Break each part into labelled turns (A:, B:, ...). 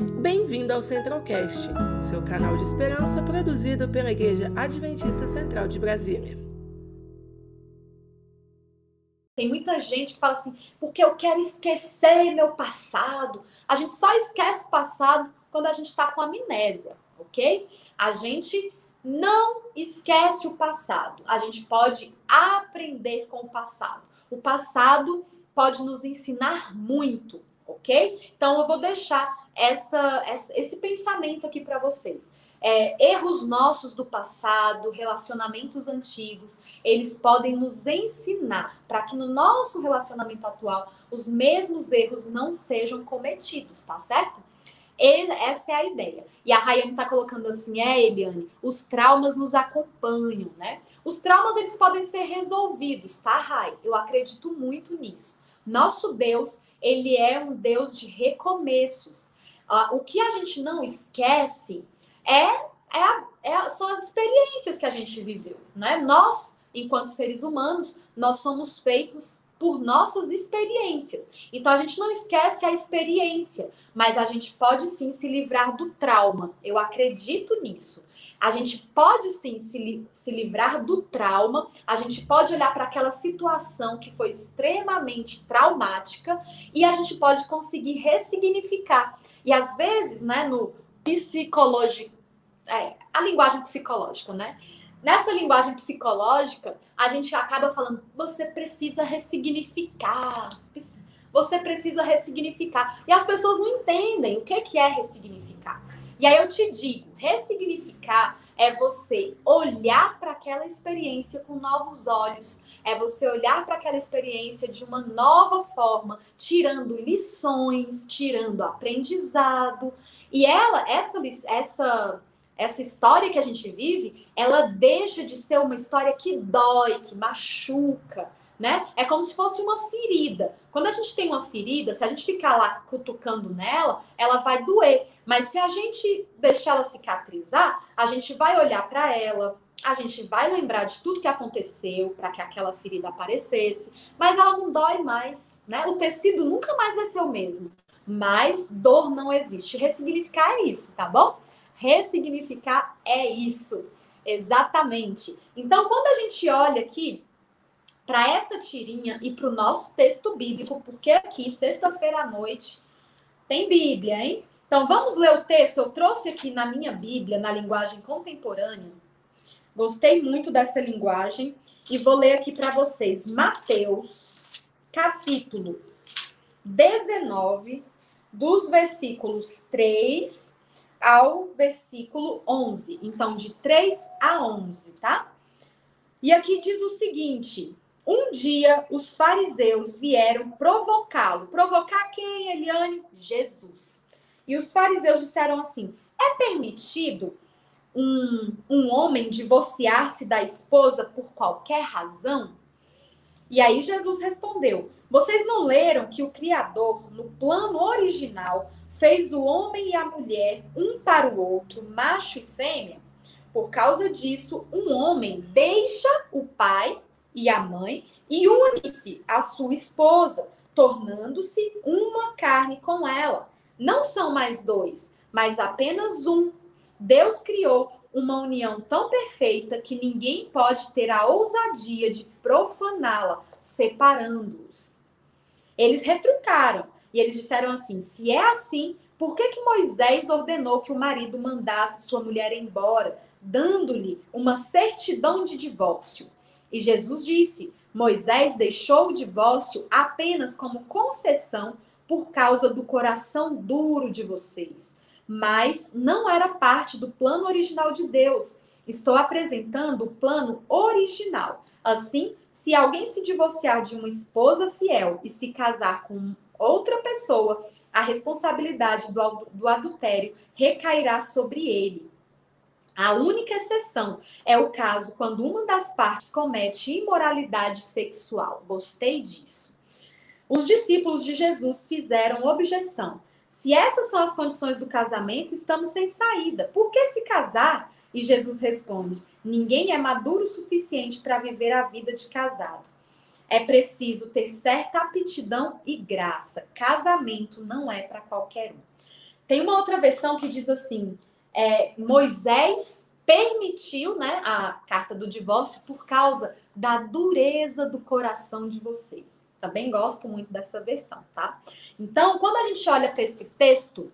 A: Bem-vindo ao Centralcast, seu canal de esperança produzido pela Igreja Adventista Central de Brasília.
B: Tem muita gente que fala assim, porque eu quero esquecer meu passado. A gente só esquece o passado quando a gente está com amnésia, ok? A gente não esquece o passado. A gente pode aprender com o passado. O passado pode nos ensinar muito, ok? Então eu vou deixar essa, esse pensamento aqui para vocês. É, erros nossos do passado, relacionamentos antigos, eles podem nos ensinar para que no nosso relacionamento atual os mesmos erros não sejam cometidos, tá certo? essa é a ideia. E a Rayane está colocando assim, é, Eliane, os traumas nos acompanham, né? Os traumas, eles podem ser resolvidos, tá, Ray? Eu acredito muito nisso. Nosso Deus, ele é um Deus de recomeços. Uh, o que a gente não esquece é, é, é, são as experiências que a gente viveu, né? Nós, enquanto seres humanos, nós somos feitos por nossas experiências. Então a gente não esquece a experiência, mas a gente pode sim se livrar do trauma. Eu acredito nisso. A gente pode sim se, li se livrar do trauma, a gente pode olhar para aquela situação que foi extremamente traumática e a gente pode conseguir ressignificar. E às vezes, né, no psicológico, é, a linguagem psicológica, né? Nessa linguagem psicológica, a gente acaba falando, você precisa ressignificar. Você precisa ressignificar. E as pessoas não entendem o que é ressignificar. E aí eu te digo, ressignificar é você olhar para aquela experiência com novos olhos, é você olhar para aquela experiência de uma nova forma, tirando lições, tirando aprendizado. E ela, essa, essa essa história que a gente vive, ela deixa de ser uma história que dói, que machuca, né? É como se fosse uma ferida. Quando a gente tem uma ferida, se a gente ficar lá cutucando nela, ela vai doer. Mas se a gente deixar ela cicatrizar, a gente vai olhar para ela, a gente vai lembrar de tudo que aconteceu para que aquela ferida aparecesse, mas ela não dói mais, né? O tecido nunca mais vai ser o mesmo. Mas dor não existe. Ressignificar é isso, tá bom? Ressignificar é isso. Exatamente. Então, quando a gente olha aqui para essa tirinha e para o nosso texto bíblico, porque aqui, sexta-feira à noite, tem Bíblia, hein? Então, vamos ler o texto. Eu trouxe aqui na minha Bíblia, na linguagem contemporânea. Gostei muito dessa linguagem e vou ler aqui para vocês. Mateus, capítulo 19, dos versículos 3 ao versículo 11. Então, de 3 a 11, tá? E aqui diz o seguinte: um dia os fariseus vieram provocá-lo. Provocar quem, Eliane? Jesus. E os fariseus disseram assim: é permitido um, um homem divorciar-se da esposa por qualquer razão? E aí Jesus respondeu: Vocês não leram que o Criador, no plano original, fez o homem e a mulher um para o outro, macho e fêmea. Por causa disso, um homem deixa o pai e a mãe e une-se à sua esposa, tornando-se uma carne com ela. Não são mais dois, mas apenas um. Deus criou uma união tão perfeita que ninguém pode ter a ousadia de profaná-la, separando-os. Eles retrucaram e eles disseram assim: se é assim, por que, que Moisés ordenou que o marido mandasse sua mulher embora, dando-lhe uma certidão de divórcio? E Jesus disse: Moisés deixou o divórcio apenas como concessão por causa do coração duro de vocês. Mas não era parte do plano original de Deus. Estou apresentando o plano original. Assim, se alguém se divorciar de uma esposa fiel e se casar com outra pessoa, a responsabilidade do, do adultério recairá sobre ele. A única exceção é o caso quando uma das partes comete imoralidade sexual. Gostei disso. Os discípulos de Jesus fizeram objeção. Se essas são as condições do casamento, estamos sem saída. Por que se casar? E Jesus responde: Ninguém é maduro o suficiente para viver a vida de casado. É preciso ter certa aptidão e graça. Casamento não é para qualquer um. tem uma outra versão que diz assim: é, Moisés permitiu né, a carta do divórcio por causa da dureza do coração de vocês. Também gosto muito dessa versão, tá? Então, quando a gente olha para esse texto,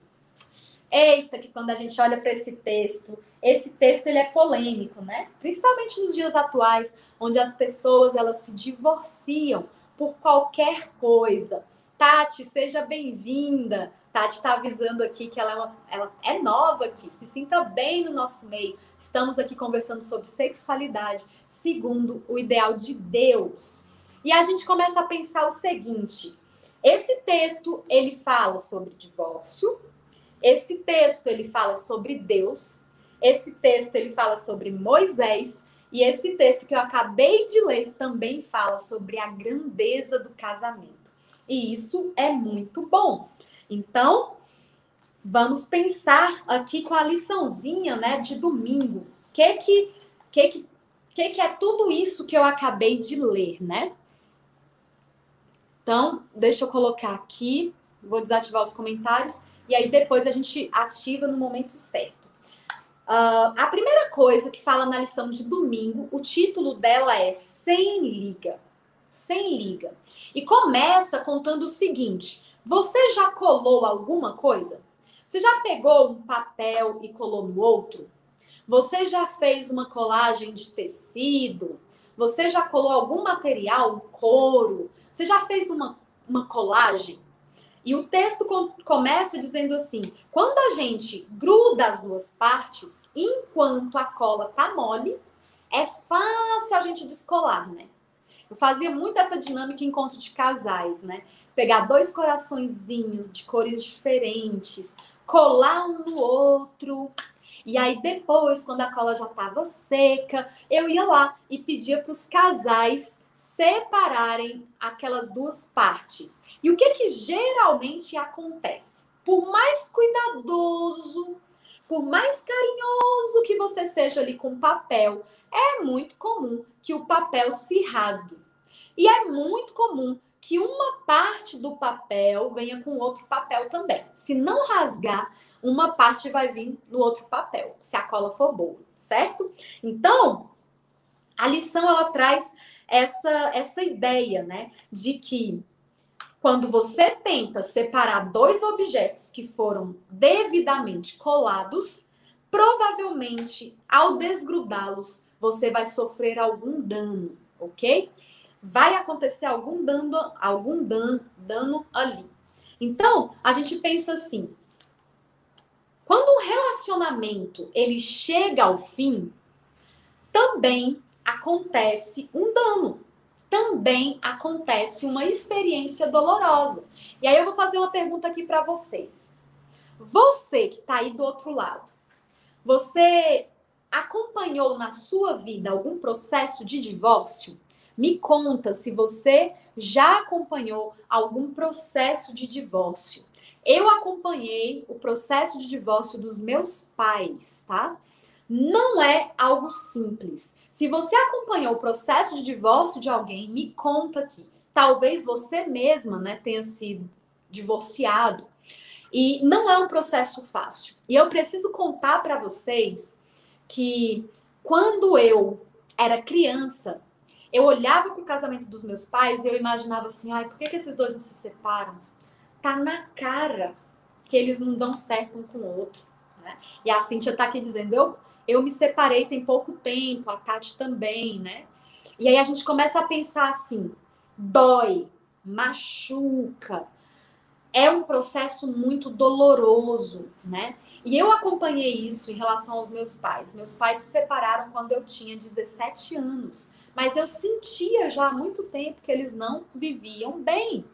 B: eita, que quando a gente olha para esse texto, esse texto ele é polêmico, né? Principalmente nos dias atuais, onde as pessoas elas se divorciam por qualquer coisa. Tati, seja bem-vinda. Tati está avisando aqui que ela é, uma, ela é nova aqui, se sinta bem no nosso meio. Estamos aqui conversando sobre sexualidade segundo o ideal de Deus. E a gente começa a pensar o seguinte: esse texto ele fala sobre divórcio, esse texto ele fala sobre Deus, esse texto ele fala sobre Moisés e esse texto que eu acabei de ler também fala sobre a grandeza do casamento. E isso é muito bom. Então, vamos pensar aqui com a liçãozinha, né, de domingo. Que que que que, que, que é tudo isso que eu acabei de ler, né? Então, deixa eu colocar aqui, vou desativar os comentários, e aí depois a gente ativa no momento certo. Uh, a primeira coisa que fala na lição de domingo, o título dela é Sem Liga. Sem liga. E começa contando o seguinte: você já colou alguma coisa? Você já pegou um papel e colou no outro? Você já fez uma colagem de tecido? Você já colou algum material, um couro? Você já fez uma, uma colagem? E o texto com, começa dizendo assim: quando a gente gruda as duas partes, enquanto a cola tá mole, é fácil a gente descolar, né? Eu fazia muito essa dinâmica em encontro de casais, né? Pegar dois coraçõezinhos de cores diferentes, colar um no outro. E aí depois, quando a cola já estava seca, eu ia lá e pedia para os casais separarem aquelas duas partes. E o que que geralmente acontece? Por mais cuidadoso, por mais carinhoso que você seja ali com papel, é muito comum que o papel se rasgue. E é muito comum que uma parte do papel venha com outro papel também. Se não rasgar, uma parte vai vir no outro papel, se a cola for boa, certo? Então, a lição ela traz essa, essa ideia, né, de que quando você tenta separar dois objetos que foram devidamente colados, provavelmente ao desgrudá-los, você vai sofrer algum dano, ok? Vai acontecer algum dano, algum dano, dano ali. Então, a gente pensa assim: quando um relacionamento ele chega ao fim, também acontece um dano. Também acontece uma experiência dolorosa. E aí eu vou fazer uma pergunta aqui para vocês. Você que está aí do outro lado, você acompanhou na sua vida algum processo de divórcio? Me conta se você já acompanhou algum processo de divórcio. Eu acompanhei o processo de divórcio dos meus pais, tá? Não é algo simples. Se você acompanhou o processo de divórcio de alguém, me conta aqui. Talvez você mesma, né, tenha sido divorciado. E não é um processo fácil. E eu preciso contar para vocês que quando eu era criança, eu olhava para o casamento dos meus pais e eu imaginava assim, ai, por que, que esses dois não se separam? Tá na cara que eles não dão certo um com o outro. Né? E a Cintia tá aqui dizendo, eu, eu me separei tem pouco tempo, a Tati também, né? E aí a gente começa a pensar assim: dói, machuca, é um processo muito doloroso, né? E eu acompanhei isso em relação aos meus pais. Meus pais se separaram quando eu tinha 17 anos, mas eu sentia já há muito tempo que eles não viviam bem.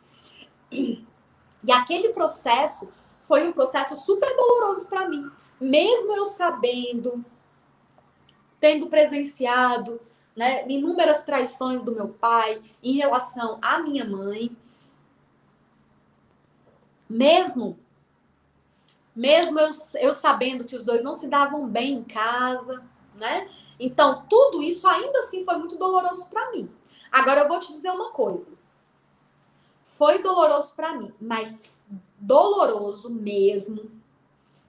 B: E aquele processo foi um processo super doloroso para mim, mesmo eu sabendo tendo presenciado né, inúmeras traições do meu pai em relação à minha mãe, mesmo mesmo eu, eu sabendo que os dois não se davam bem em casa, né? Então, tudo isso ainda assim foi muito doloroso para mim. Agora eu vou te dizer uma coisa. Foi doloroso para mim, mas doloroso mesmo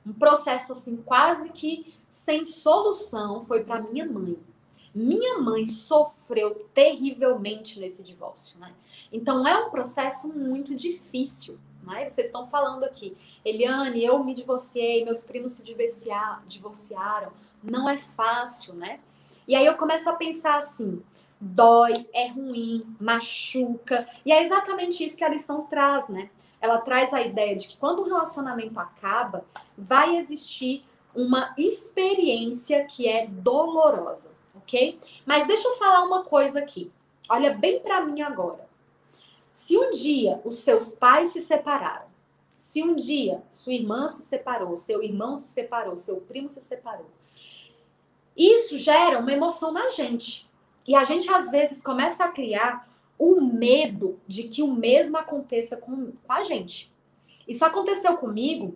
B: um processo assim quase que sem solução foi para minha mãe. Minha mãe sofreu terrivelmente nesse divórcio, né? Então é um processo muito difícil, né? Vocês estão falando aqui, Eliane, eu me divorciei, meus primos se divorciaram, não é fácil, né? E aí eu começo a pensar assim, dói, é ruim, machuca, e é exatamente isso que a lição traz, né? Ela traz a ideia de que quando um relacionamento acaba, vai existir uma experiência que é dolorosa ok? Mas deixa eu falar uma coisa aqui. Olha bem para mim agora. Se um dia os seus pais se separaram, se um dia sua irmã se separou, seu irmão se separou, seu primo se separou, isso gera uma emoção na gente. E a gente às vezes começa a criar o medo de que o mesmo aconteça com, com a gente. Isso aconteceu comigo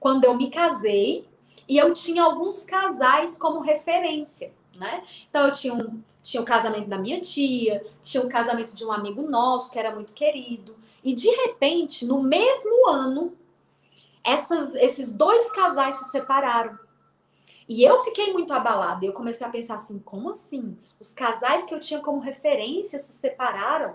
B: quando eu me casei e eu tinha alguns casais como referência, né? Então eu tinha um, tinha o casamento da minha tia, tinha o casamento de um amigo nosso que era muito querido. E de repente, no mesmo ano, essas, esses dois casais se separaram. E eu fiquei muito abalada. Eu comecei a pensar assim: como assim? Os casais que eu tinha como referência se separaram?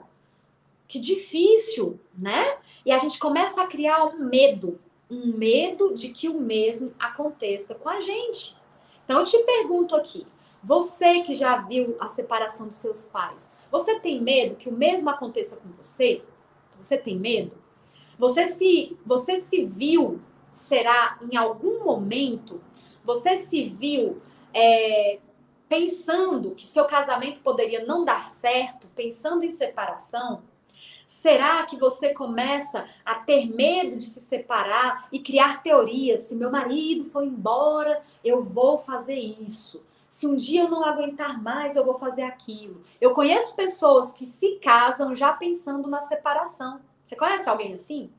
B: Que difícil, né? E a gente começa a criar um medo um medo de que o mesmo aconteça com a gente. Então eu te pergunto aqui, você que já viu a separação dos seus pais, você tem medo que o mesmo aconteça com você? Você tem medo? Você se você se viu, será em algum momento, você se viu é, pensando que seu casamento poderia não dar certo, pensando em separação? Será que você começa a ter medo de se separar e criar teorias? Se meu marido for embora, eu vou fazer isso. Se um dia eu não aguentar mais, eu vou fazer aquilo. Eu conheço pessoas que se casam já pensando na separação. Você conhece alguém assim?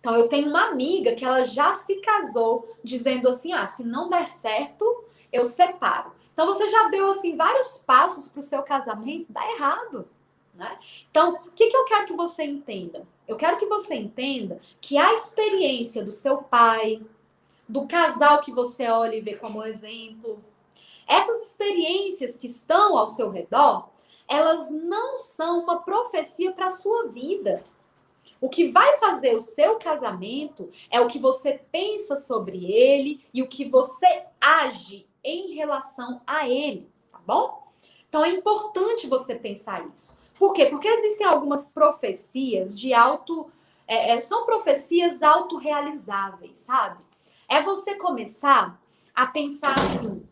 B: Então eu tenho uma amiga que ela já se casou dizendo assim: "Ah, se não der certo, eu separo". Então você já deu assim vários passos para o seu casamento, dá errado. Né? Então, o que, que eu quero que você entenda? Eu quero que você entenda que a experiência do seu pai, do casal que você olha e vê como exemplo, essas experiências que estão ao seu redor, elas não são uma profecia para a sua vida. O que vai fazer o seu casamento é o que você pensa sobre ele e o que você age em relação a ele, tá bom? Então é importante você pensar isso. Por quê? Porque existem algumas profecias de auto. É, é, são profecias autorrealizáveis, sabe? É você começar a pensar assim.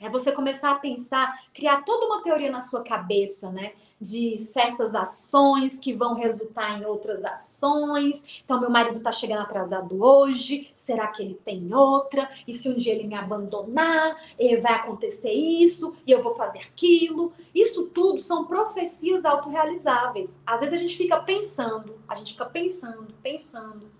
B: É você começar a pensar, criar toda uma teoria na sua cabeça, né? de certas ações que vão resultar em outras ações. Então, meu marido está chegando atrasado hoje, será que ele tem outra? E se um dia ele me abandonar, eh, vai acontecer isso, e eu vou fazer aquilo. Isso tudo são profecias autorrealizáveis. Às vezes a gente fica pensando, a gente fica pensando, pensando.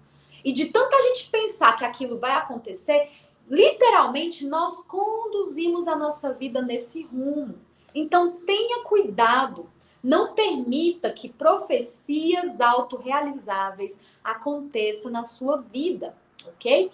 B: E de tanta gente pensar que aquilo vai acontecer, literalmente nós conduzimos a nossa vida nesse rumo. Então tenha cuidado não permita que profecias autorrealizáveis aconteçam na sua vida, ok?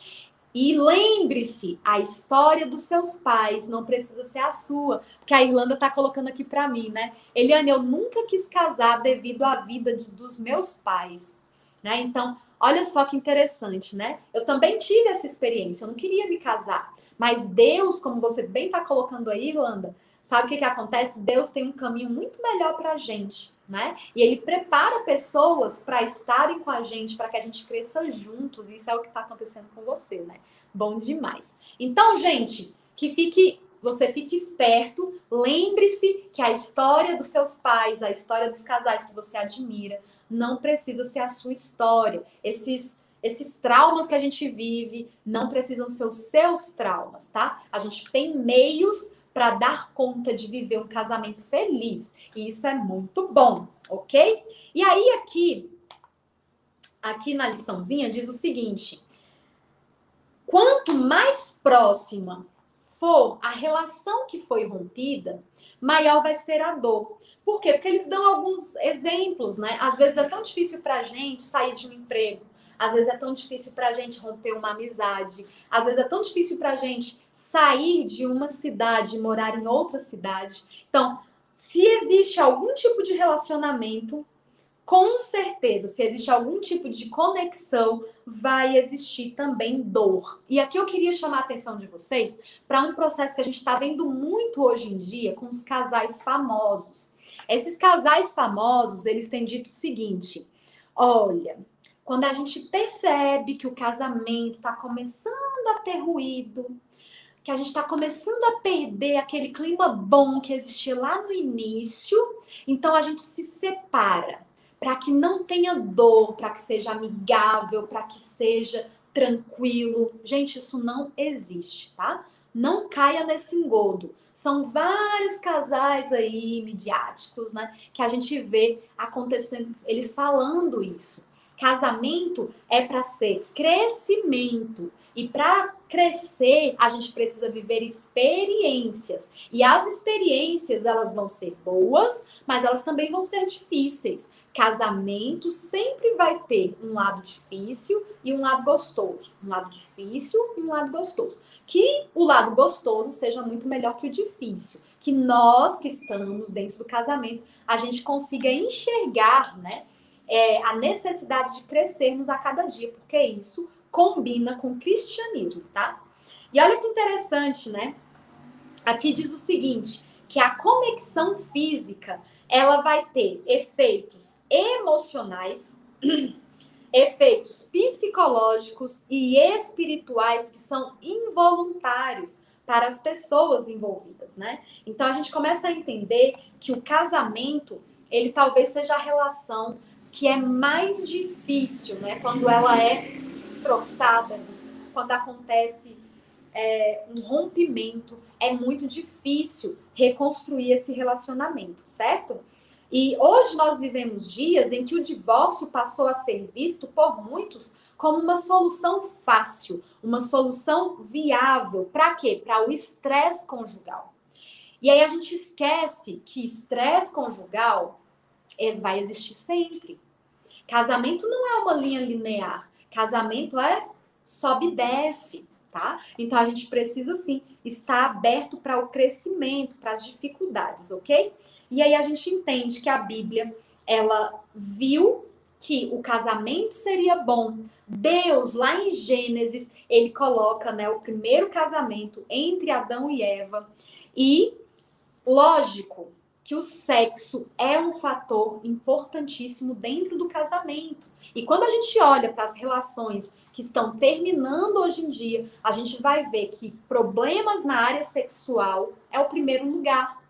B: E lembre-se, a história dos seus pais não precisa ser a sua, porque a Irlanda está colocando aqui para mim, né? Eliane, eu nunca quis casar devido à vida de, dos meus pais, né? Então, olha só que interessante, né? Eu também tive essa experiência, eu não queria me casar, mas Deus, como você bem está colocando aí, Irlanda, Sabe o que, que acontece? Deus tem um caminho muito melhor para a gente, né? E Ele prepara pessoas para estarem com a gente, para que a gente cresça juntos. Isso é o que está acontecendo com você, né? Bom demais. Então, gente, que fique, você fique esperto. Lembre-se que a história dos seus pais, a história dos casais que você admira, não precisa ser a sua história. Esses esses traumas que a gente vive não precisam ser os seus traumas, tá? A gente tem meios para dar conta de viver um casamento feliz. E isso é muito bom, ok? E aí aqui, aqui na liçãozinha diz o seguinte: quanto mais próxima for a relação que foi rompida, maior vai ser a dor. Por quê? Porque eles dão alguns exemplos, né? Às vezes é tão difícil para a gente sair de um emprego. às vezes é tão difícil para a gente romper uma amizade, às vezes é tão difícil para a gente sair de uma cidade e morar em outra cidade. Então, se existe algum tipo de relacionamento, com certeza, se existe algum tipo de conexão, vai existir também dor. E aqui eu queria chamar a atenção de vocês para um processo que a gente está vendo muito hoje em dia com os casais famosos. Esses casais famosos, eles têm dito o seguinte: olha, quando a gente percebe que o casamento está começando a ter ruído, que a gente está começando a perder aquele clima bom que existia lá no início, então a gente se separa para que não tenha dor, para que seja amigável, para que seja tranquilo. Gente, isso não existe, tá? Não caia nesse engodo. São vários casais aí midiáticos, né, que a gente vê acontecendo, eles falando isso. Casamento é para ser crescimento. E para crescer, a gente precisa viver experiências. E as experiências, elas vão ser boas, mas elas também vão ser difíceis. Casamento sempre vai ter um lado difícil e um lado gostoso. Um lado difícil e um lado gostoso. Que o lado gostoso seja muito melhor que o difícil. Que nós que estamos dentro do casamento, a gente consiga enxergar, né? É, a necessidade de crescermos a cada dia, porque isso combina com o cristianismo, tá? E olha que interessante, né? Aqui diz o seguinte, que a conexão física ela vai ter efeitos emocionais, efeitos psicológicos e espirituais que são involuntários para as pessoas envolvidas, né? Então a gente começa a entender que o casamento, ele talvez seja a relação que é mais difícil, né? Quando ela é destroçada, quando acontece é, um rompimento, é muito difícil reconstruir esse relacionamento, certo? E hoje nós vivemos dias em que o divórcio passou a ser visto por muitos como uma solução fácil, uma solução viável. Para quê? Para o estresse conjugal. E aí a gente esquece que estresse conjugal é, vai existir sempre. Casamento não é uma linha linear. Casamento é sobe e desce tá? Então a gente precisa sim estar aberto para o crescimento, para as dificuldades, ok? E aí a gente entende que a Bíblia ela viu que o casamento seria bom. Deus, lá em Gênesis, ele coloca né, o primeiro casamento entre Adão e Eva. E, lógico, que o sexo é um fator importantíssimo dentro do casamento. E quando a gente olha para as relações que estão terminando hoje em dia, a gente vai ver que problemas na área sexual é o primeiro lugar.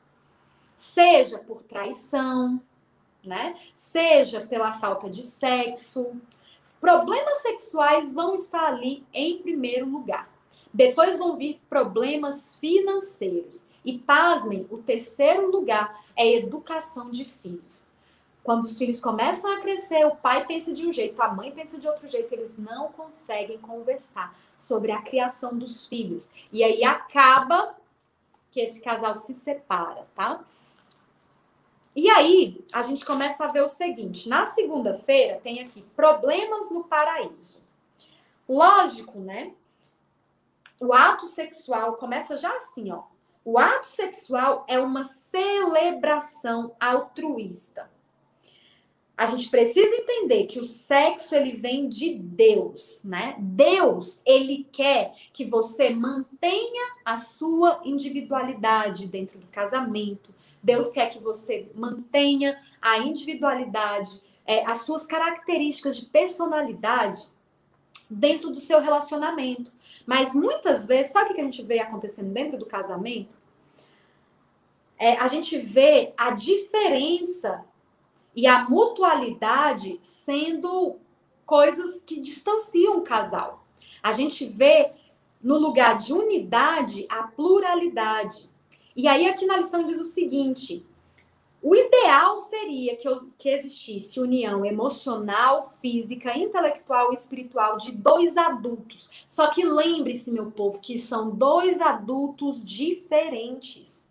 B: Seja por traição, né? Seja pela falta de sexo. Problemas sexuais vão estar ali em primeiro lugar. Depois vão vir problemas financeiros. E pasmem, o terceiro lugar é educação de filhos. Quando os filhos começam a crescer, o pai pensa de um jeito, a mãe pensa de outro jeito, eles não conseguem conversar sobre a criação dos filhos. E aí acaba que esse casal se separa, tá? E aí, a gente começa a ver o seguinte: na segunda-feira tem aqui problemas no paraíso. Lógico, né? O ato sexual começa já assim, ó. O ato sexual é uma celebração altruísta a gente precisa entender que o sexo ele vem de Deus, né? Deus, ele quer que você mantenha a sua individualidade dentro do casamento. Deus quer que você mantenha a individualidade, é, as suas características de personalidade dentro do seu relacionamento. Mas muitas vezes, sabe o que a gente vê acontecendo dentro do casamento? É, a gente vê a diferença e a mutualidade sendo coisas que distanciam o casal. A gente vê no lugar de unidade a pluralidade. E aí aqui na lição diz o seguinte: o ideal seria que, que existisse união emocional, física, intelectual e espiritual de dois adultos. Só que lembre-se, meu povo, que são dois adultos diferentes.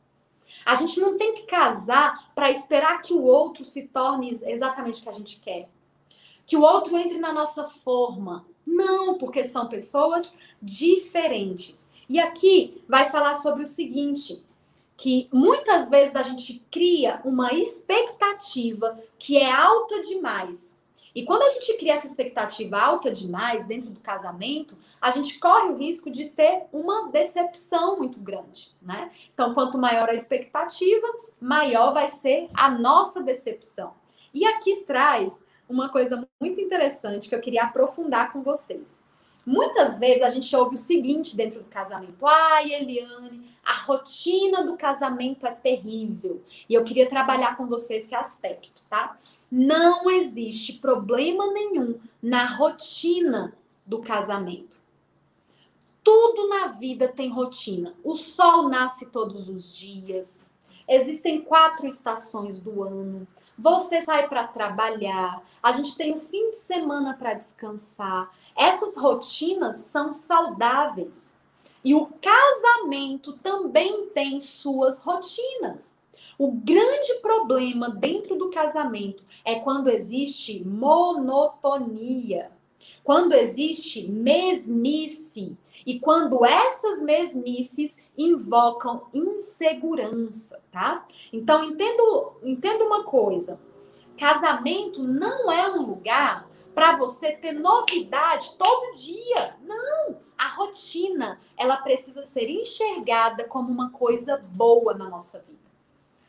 B: A gente não tem que casar para esperar que o outro se torne exatamente o que a gente quer. que o outro entre na nossa forma. Não, porque são pessoas diferentes. E aqui vai falar sobre o seguinte: que muitas vezes a gente cria uma expectativa que é alta demais. E quando a gente cria essa expectativa alta demais dentro do casamento, a gente corre o risco de ter uma decepção muito grande, né? Então, quanto maior a expectativa, maior vai ser a nossa decepção. E aqui traz uma coisa muito interessante que eu queria aprofundar com vocês. Muitas vezes a gente ouve o seguinte dentro do casamento: ai, Eliane, a rotina do casamento é terrível. E eu queria trabalhar com você esse aspecto, tá? Não existe problema nenhum na rotina do casamento. Tudo na vida tem rotina. O sol nasce todos os dias. Existem quatro estações do ano. Você sai para trabalhar, a gente tem o fim de semana para descansar. Essas rotinas são saudáveis. E o casamento também tem suas rotinas. O grande problema dentro do casamento é quando existe monotonia, quando existe mesmice e quando essas mesmices invocam insegurança, tá? Então entendo, entendo uma coisa. Casamento não é um lugar para você ter novidade todo dia. Não, a rotina, ela precisa ser enxergada como uma coisa boa na nossa vida.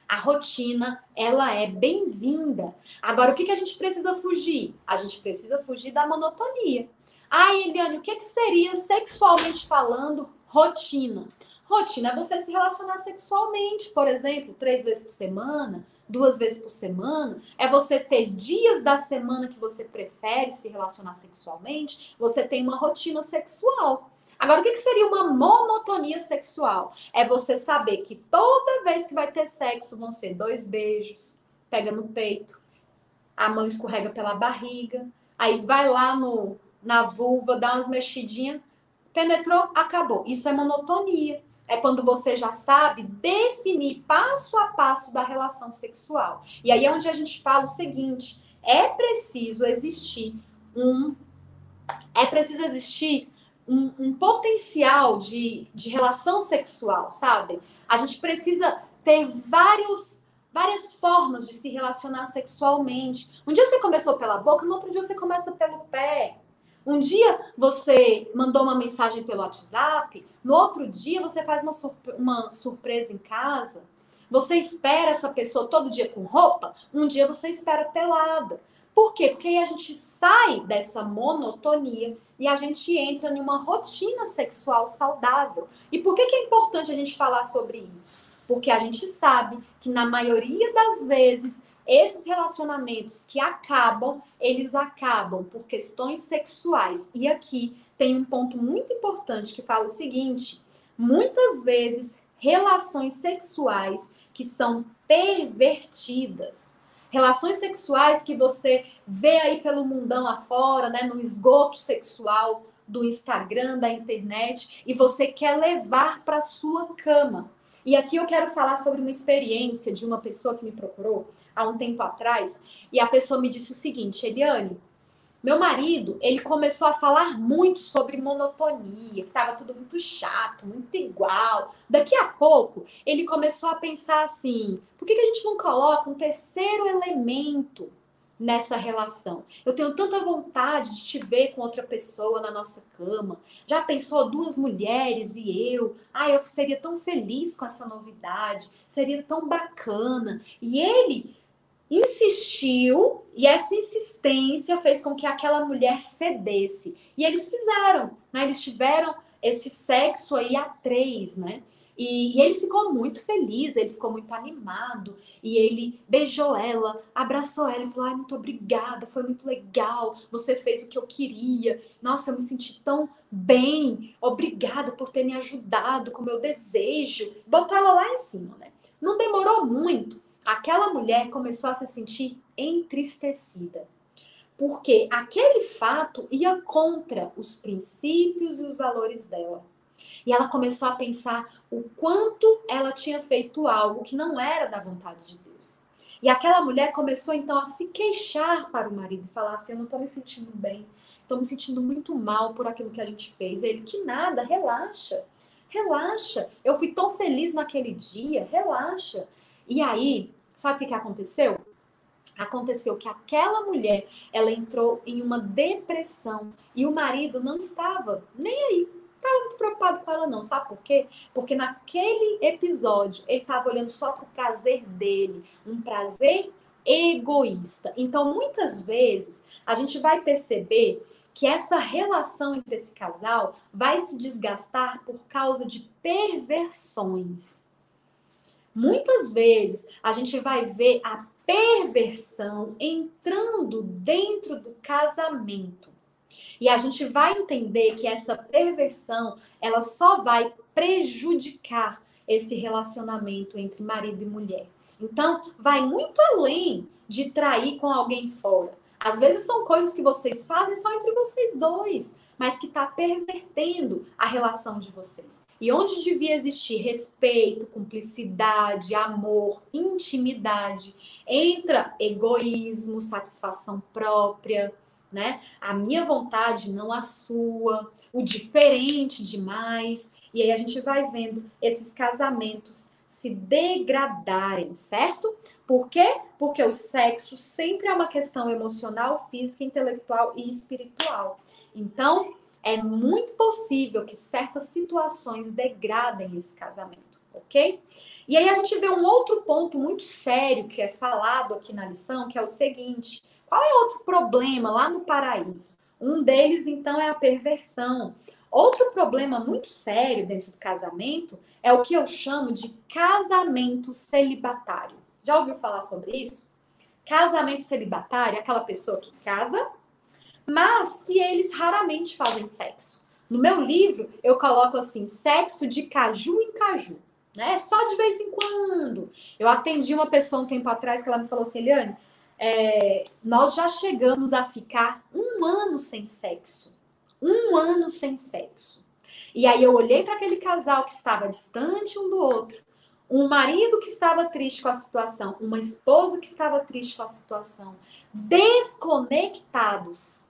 B: A rotina, ela é bem-vinda. Agora, o que, que a gente precisa fugir? A gente precisa fugir da monotonia. Ah, Eliane, o que, que seria, sexualmente falando, rotina? Rotina é você se relacionar sexualmente, por exemplo, três vezes por semana, duas vezes por semana. É você ter dias da semana que você prefere se relacionar sexualmente. Você tem uma rotina sexual. Agora, o que seria uma monotonia sexual? É você saber que toda vez que vai ter sexo vão ser dois beijos, pega no peito, a mão escorrega pela barriga, aí vai lá no na vulva, dá umas mexidinhas, penetrou, acabou. Isso é monotonia. É quando você já sabe definir passo a passo da relação sexual. E aí é onde a gente fala o seguinte: é preciso existir um. É preciso existir um, um potencial de, de relação sexual, sabe? A gente precisa ter vários várias formas de se relacionar sexualmente. Um dia você começou pela boca, no outro dia você começa pelo pé. Um dia você mandou uma mensagem pelo WhatsApp, no outro dia você faz uma, surpre uma surpresa em casa. Você espera essa pessoa todo dia com roupa, um dia você espera pelada. Por quê? Porque aí a gente sai dessa monotonia e a gente entra em uma rotina sexual saudável. E por que, que é importante a gente falar sobre isso? Porque a gente sabe que na maioria das vezes esses relacionamentos que acabam, eles acabam por questões sexuais. E aqui tem um ponto muito importante que fala o seguinte: muitas vezes relações sexuais que são pervertidas, relações sexuais que você vê aí pelo mundão afora, né, no esgoto sexual do Instagram, da internet, e você quer levar para sua cama. E aqui eu quero falar sobre uma experiência de uma pessoa que me procurou há um tempo atrás, e a pessoa me disse o seguinte: Eliane, meu marido, ele começou a falar muito sobre monotonia, que estava tudo muito chato, muito igual. Daqui a pouco, ele começou a pensar assim: por que, que a gente não coloca um terceiro elemento nessa relação. Eu tenho tanta vontade de te ver com outra pessoa na nossa cama. Já pensou duas mulheres e eu? Ah, eu seria tão feliz com essa novidade, seria tão bacana. E ele insistiu e essa insistência fez com que aquela mulher cedesse. E eles fizeram, né? Eles tiveram esse sexo aí a três, né? E, e, ele ficou muito feliz, ele ficou muito animado. E ele beijou ela, abraçou ela e falou: Ai, muito obrigada, foi muito legal, você fez o que eu queria. Nossa, eu me senti tão bem, obrigada por ter me ajudado com o meu desejo. Botou ela lá em cima, né? Não demorou muito, aquela mulher começou a se sentir entristecida porque aquele fato ia contra os princípios e os valores dela. E ela começou a pensar o quanto ela tinha feito algo que não era da vontade de Deus. E aquela mulher começou então a se queixar para o marido e falar assim: Eu não estou me sentindo bem, estou me sentindo muito mal por aquilo que a gente fez. Ele, que nada, relaxa, relaxa. Eu fui tão feliz naquele dia, relaxa. E aí, sabe o que, que aconteceu? Aconteceu que aquela mulher, ela entrou em uma depressão e o marido não estava nem aí estava muito preocupado com ela, não. Sabe por quê? Porque naquele episódio ele estava olhando só para o prazer dele, um prazer egoísta. Então, muitas vezes, a gente vai perceber que essa relação entre esse casal vai se desgastar por causa de perversões. Muitas vezes a gente vai ver a perversão entrando dentro do casamento. E a gente vai entender que essa perversão, ela só vai prejudicar esse relacionamento entre marido e mulher. Então, vai muito além de trair com alguém fora. Às vezes são coisas que vocês fazem só entre vocês dois, mas que está pervertendo a relação de vocês. E onde devia existir respeito, cumplicidade, amor, intimidade, entra egoísmo, satisfação própria, né? A minha vontade, não a sua, o diferente demais. E aí a gente vai vendo esses casamentos se degradarem, certo? Por quê? Porque o sexo sempre é uma questão emocional, física, intelectual e espiritual. Então, é muito possível que certas situações degradem esse casamento, ok? E aí a gente vê um outro ponto muito sério que é falado aqui na lição, que é o seguinte: qual é outro problema lá no paraíso? Um deles, então, é a perversão. Outro problema muito sério dentro do casamento é o que eu chamo de casamento celibatário. Já ouviu falar sobre isso? Casamento celibatário é aquela pessoa que casa, mas que eles raramente fazem sexo. No meu livro, eu coloco assim: sexo de caju em caju. Né? Só de vez em quando. Eu atendi uma pessoa um tempo atrás que ela me falou assim, Eliane, é, nós já chegamos a ficar um ano sem sexo. Um ano sem sexo. E aí eu olhei para aquele casal que estava distante um do outro, um marido que estava triste com a situação, uma esposa que estava triste com a situação, desconectados.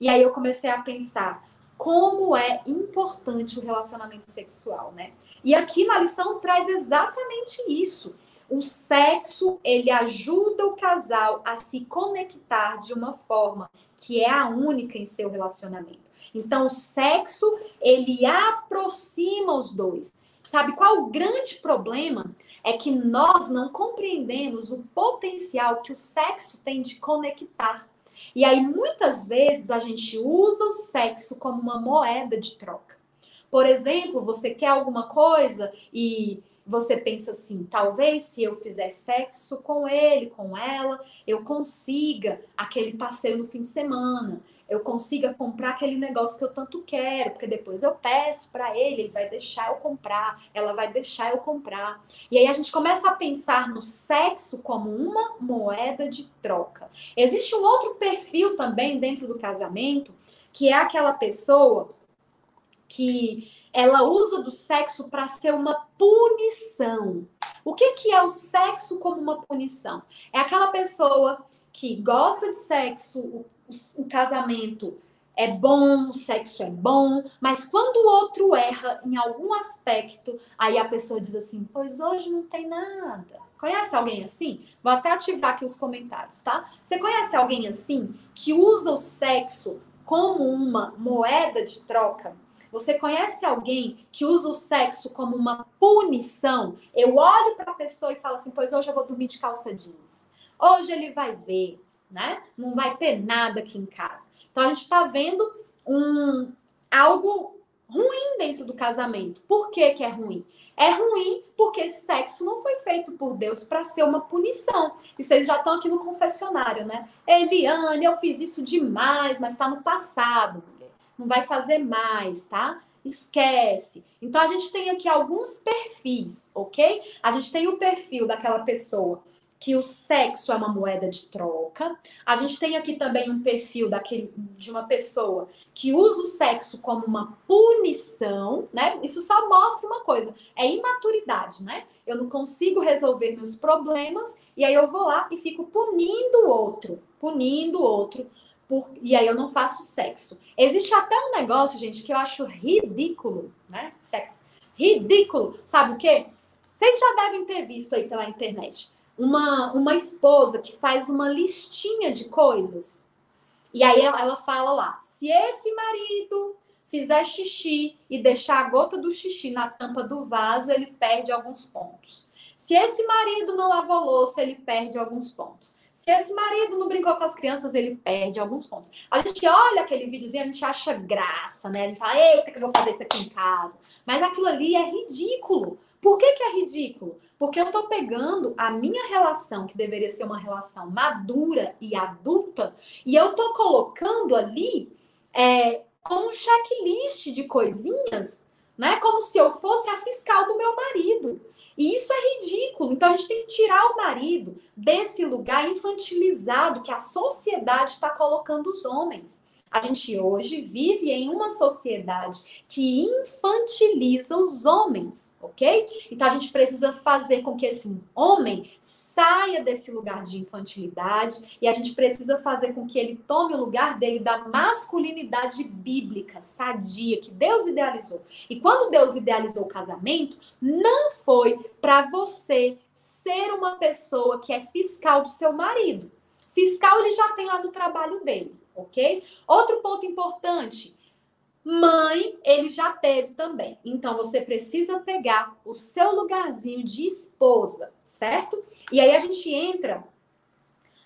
B: E aí eu comecei a pensar como é importante o relacionamento sexual, né? E aqui na lição traz exatamente isso. O sexo, ele ajuda o casal a se conectar de uma forma que é a única em seu relacionamento. Então, o sexo, ele aproxima os dois. Sabe qual o grande problema? É que nós não compreendemos o potencial que o sexo tem de conectar. E aí, muitas vezes, a gente usa o sexo como uma moeda de troca. Por exemplo, você quer alguma coisa e você pensa assim: talvez se eu fizer sexo com ele, com ela, eu consiga aquele passeio no fim de semana, eu consiga comprar aquele negócio que eu tanto quero, porque depois eu peço para ele, ele vai deixar eu comprar, ela vai deixar eu comprar. E aí a gente começa a pensar no sexo como uma moeda de troca. Existe um outro perfil também dentro do casamento, que é aquela pessoa que ela usa do sexo para ser uma punição. O que, que é o sexo como uma punição? É aquela pessoa que gosta de sexo, o, casamento é bom, o sexo é bom, mas quando o outro erra em algum aspecto, aí a pessoa diz assim: Pois hoje não tem nada. Conhece alguém assim? Vou até ativar aqui os comentários, tá? Você conhece alguém assim que usa o sexo como uma moeda de troca? Você conhece alguém que usa o sexo como uma punição? Eu olho para a pessoa e falo assim: pois hoje eu vou dormir de calça jeans. Hoje ele vai ver, né? Não vai ter nada aqui em casa. Então a gente está vendo um algo ruim dentro do casamento. Por que, que é ruim? É ruim porque sexo não foi feito por Deus para ser uma punição. E vocês já estão aqui no confessionário, né? Eliane, eu fiz isso demais, mas está no passado não vai fazer mais, tá? Esquece. Então a gente tem aqui alguns perfis, ok? A gente tem o perfil daquela pessoa que o sexo é uma moeda de troca. A gente tem aqui também um perfil daquele, de uma pessoa que usa o sexo como uma punição, né? Isso só mostra uma coisa, é imaturidade, né? Eu não consigo resolver meus problemas e aí eu vou lá e fico punindo o outro, punindo o outro, por... e aí eu não faço sexo. Existe até um negócio, gente, que eu acho ridículo, né? Sexo. Ridículo. Sabe o quê? Vocês já devem ter visto aí pela internet uma, uma esposa que faz uma listinha de coisas. E aí ela, ela fala lá: se esse marido fizer xixi e deixar a gota do xixi na tampa do vaso, ele perde alguns pontos. Se esse marido não lavou louça, ele perde alguns pontos. Se esse marido não brincou com as crianças, ele perde alguns pontos. A gente olha aquele videozinho, a gente acha graça, né? A gente fala, eita, que eu vou fazer isso aqui em casa. Mas aquilo ali é ridículo. Por que, que é ridículo? Porque eu estou pegando a minha relação, que deveria ser uma relação madura e adulta, e eu estou colocando ali é, como um checklist de coisinhas, né? Como se eu fosse a fiscal do meu marido. E isso é ridículo. Então a gente tem que tirar o marido desse lugar infantilizado que a sociedade está colocando os homens. A gente hoje vive em uma sociedade que infantiliza os homens, ok? Então a gente precisa fazer com que esse homem saia desse lugar de infantilidade e a gente precisa fazer com que ele tome o lugar dele da masculinidade bíblica, sadia, que Deus idealizou. E quando Deus idealizou o casamento, não foi para você ser uma pessoa que é fiscal do seu marido. Fiscal ele já tem lá no trabalho dele ok? Outro ponto importante. Mãe, ele já teve também. Então, você precisa pegar o seu lugarzinho de esposa, certo? E aí a gente entra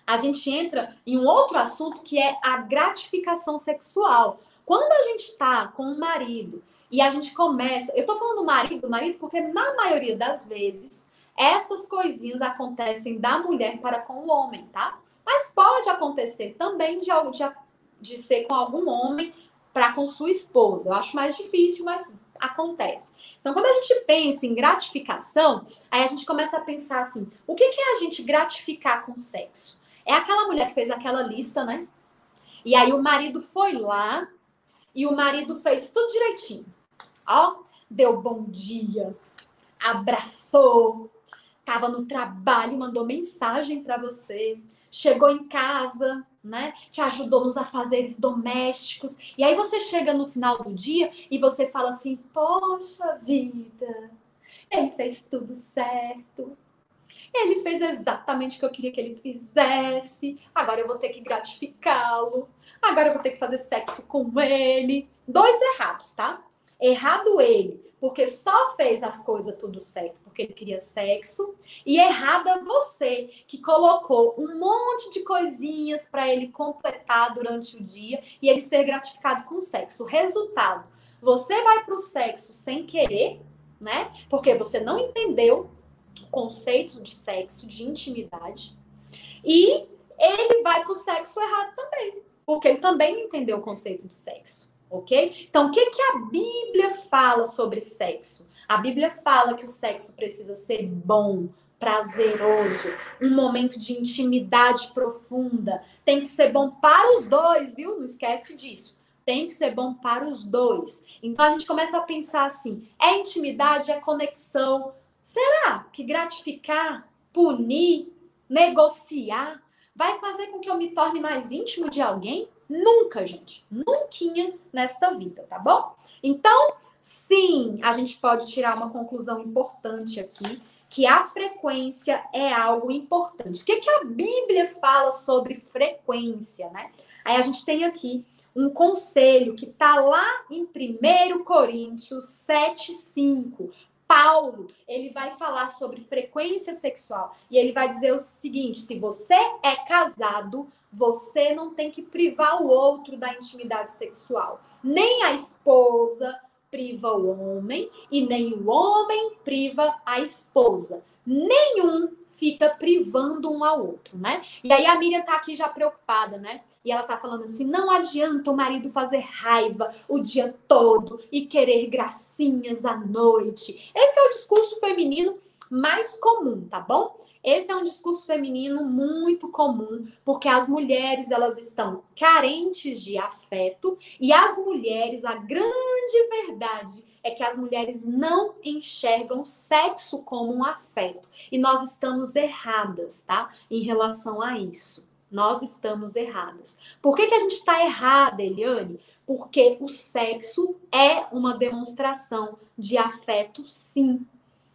B: a gente entra em um outro assunto que é a gratificação sexual. Quando a gente está com o marido e a gente começa, eu tô falando marido, marido, porque na maioria das vezes essas coisinhas acontecem da mulher para com o homem, tá? Mas pode acontecer também de, de, de ser com algum homem para com sua esposa. Eu acho mais difícil, mas acontece. Então, quando a gente pensa em gratificação, aí a gente começa a pensar assim: o que é a gente gratificar com sexo? É aquela mulher que fez aquela lista, né? E aí o marido foi lá e o marido fez tudo direitinho. Ó, deu bom dia, abraçou, tava no trabalho, mandou mensagem para você, chegou em casa, né? Te ajudou nos afazeres domésticos. E aí você chega no final do dia e você fala assim: "Poxa vida, ele fez tudo certo. Ele fez exatamente o que eu queria que ele fizesse. Agora eu vou ter que gratificá-lo. Agora eu vou ter que fazer sexo com ele." Dois errados, tá? Errado ele porque só fez as coisas tudo certo porque ele queria sexo, e errada você que colocou um monte de coisinhas para ele completar durante o dia e ele ser gratificado com sexo. Resultado, você vai para o sexo sem querer, né? Porque você não entendeu o conceito de sexo, de intimidade, e ele vai para o sexo errado também, porque ele também não entendeu o conceito de sexo ok? Então, o que, que a Bíblia fala sobre sexo? A Bíblia fala que o sexo precisa ser bom, prazeroso, um momento de intimidade profunda. Tem que ser bom para os dois, viu? Não esquece disso. Tem que ser bom para os dois. Então a gente começa a pensar assim: é intimidade, é conexão. Será que gratificar, punir, negociar vai fazer com que eu me torne mais íntimo de alguém? Nunca, gente. Nunca nesta vida, tá bom? Então, sim, a gente pode tirar uma conclusão importante aqui, que a frequência é algo importante. O que, que a Bíblia fala sobre frequência, né? Aí a gente tem aqui um conselho que tá lá em 1 Coríntios 7:5. Paulo, ele vai falar sobre frequência sexual e ele vai dizer o seguinte: se você é casado, você não tem que privar o outro da intimidade sexual. Nem a esposa priva o homem e nem o homem priva a esposa. Nenhum fica privando um ao outro, né? E aí a Miriam tá aqui já preocupada, né? E ela tá falando assim: não adianta o marido fazer raiva o dia todo e querer gracinhas à noite. Esse é o discurso feminino mais comum, tá bom? Esse é um discurso feminino muito comum, porque as mulheres elas estão carentes de afeto e as mulheres, a grande verdade é que as mulheres não enxergam sexo como um afeto. E nós estamos erradas, tá? Em relação a isso. Nós estamos erradas. Por que, que a gente está errada, Eliane? Porque o sexo é uma demonstração de afeto, sim.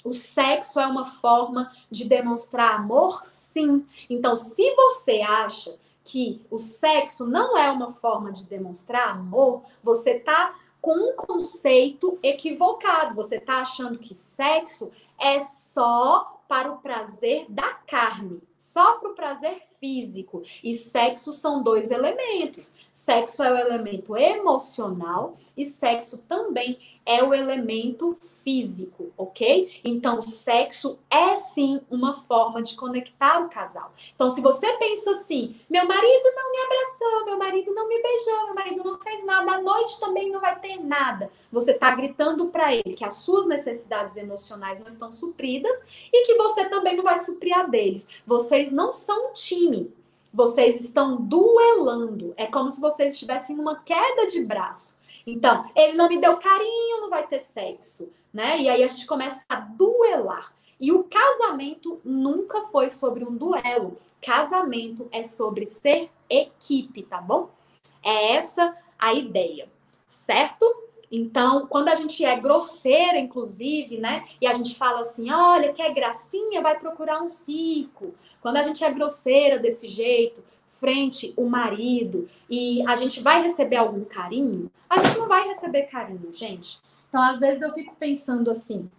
B: O sexo é uma forma de demonstrar amor, sim. Então, se você acha que o sexo não é uma forma de demonstrar amor, você está com um conceito equivocado. Você está achando que sexo é só para o prazer da carne, só para o prazer físico. E sexo são dois elementos. Sexo é o elemento emocional e sexo também é o elemento físico, ok? Então, sexo é sim uma forma de conectar o casal. Então, se você pensa assim, meu marido não me abraçou, meu marido não me beijou, meu marido não fez nada, à noite também não vai ter nada. Você está gritando para ele que as suas necessidades emocionais não estão supridas e que você também não vai suprir a deles. Vocês não são um time. Vocês estão duelando. É como se vocês estivessem numa queda de braço. Então, ele não me deu carinho, não vai ter sexo, né? E aí a gente começa a duelar. E o casamento nunca foi sobre um duelo. Casamento é sobre ser equipe, tá bom? É essa a ideia, certo? Então, quando a gente é grosseira, inclusive, né? E a gente fala assim: olha, quer gracinha, vai procurar um circo. Quando a gente é grosseira desse jeito, frente o marido e a gente vai receber algum carinho, a gente não vai receber carinho, gente. Então, às vezes eu fico pensando assim: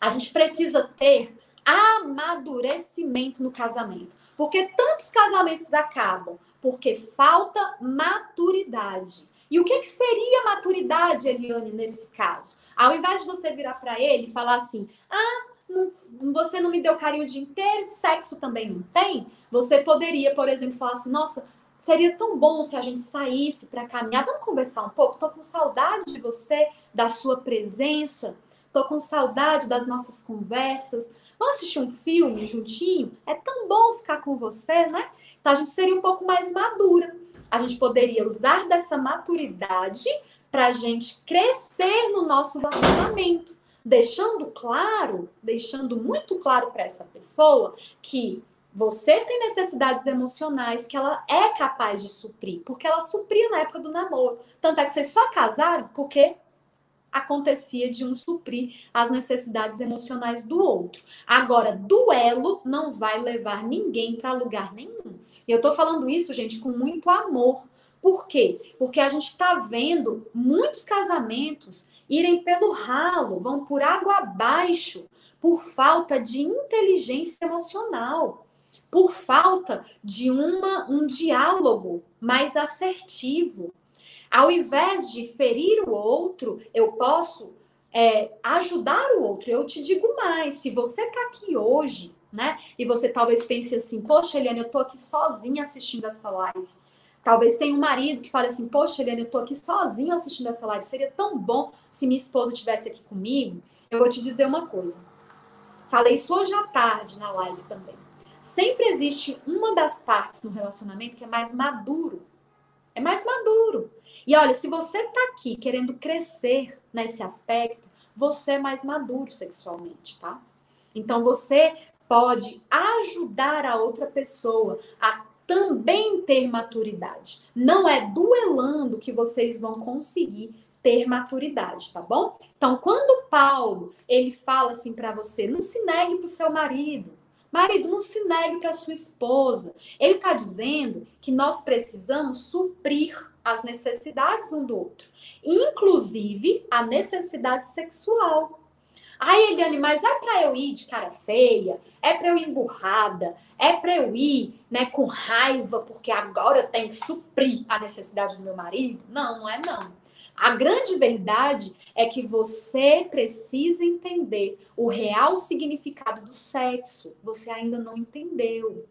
B: a gente precisa ter amadurecimento no casamento. Porque tantos casamentos acabam porque falta maturidade. E o que, que seria maturidade, Eliane, nesse caso? Ao invés de você virar para ele e falar assim: ah, não, você não me deu carinho o dia inteiro, sexo também não tem, você poderia, por exemplo, falar assim: nossa, seria tão bom se a gente saísse para caminhar, vamos conversar um pouco? Tô com saudade de você, da sua presença, tô com saudade das nossas conversas. Vamos assistir um filme juntinho? É tão bom ficar com você, né? Então a gente seria um pouco mais madura. A gente poderia usar dessa maturidade para a gente crescer no nosso relacionamento deixando claro, deixando muito claro para essa pessoa que você tem necessidades emocionais que ela é capaz de suprir, porque ela supria na época do namoro. Tanto é que vocês só casaram porque acontecia de um suprir as necessidades emocionais do outro. Agora, duelo não vai levar ninguém para lugar nenhum. E eu tô falando isso, gente, com muito amor. Por quê? Porque a gente está vendo muitos casamentos irem pelo ralo, vão por água abaixo, por falta de inteligência emocional, por falta de uma, um diálogo mais assertivo. Ao invés de ferir o outro, eu posso é, ajudar o outro. Eu te digo mais: se você está aqui hoje, né, e você talvez pense assim, poxa, Eliane, eu estou aqui sozinha assistindo essa live Talvez tenha um marido que fale assim: Poxa, Helena, eu tô aqui sozinho assistindo essa live. Seria tão bom se minha esposa estivesse aqui comigo. Eu vou te dizer uma coisa. Falei isso hoje à tarde na live também. Sempre existe uma das partes no relacionamento que é mais maduro. É mais maduro. E olha, se você tá aqui querendo crescer nesse aspecto, você é mais maduro sexualmente, tá? Então você pode ajudar a outra pessoa a também ter maturidade. Não é duelando que vocês vão conseguir ter maturidade, tá bom? Então, quando Paulo ele fala assim para você, não se negue para o seu marido. Marido, não se negue para sua esposa. Ele está dizendo que nós precisamos suprir as necessidades um do outro, inclusive a necessidade sexual. Ai, Eliane, mas é para eu ir de cara feia? É para eu ir emburrada? É para eu ir né, com raiva, porque agora eu tenho que suprir a necessidade do meu marido? Não, não é não. A grande verdade é que você precisa entender o real significado do sexo. Você ainda não entendeu.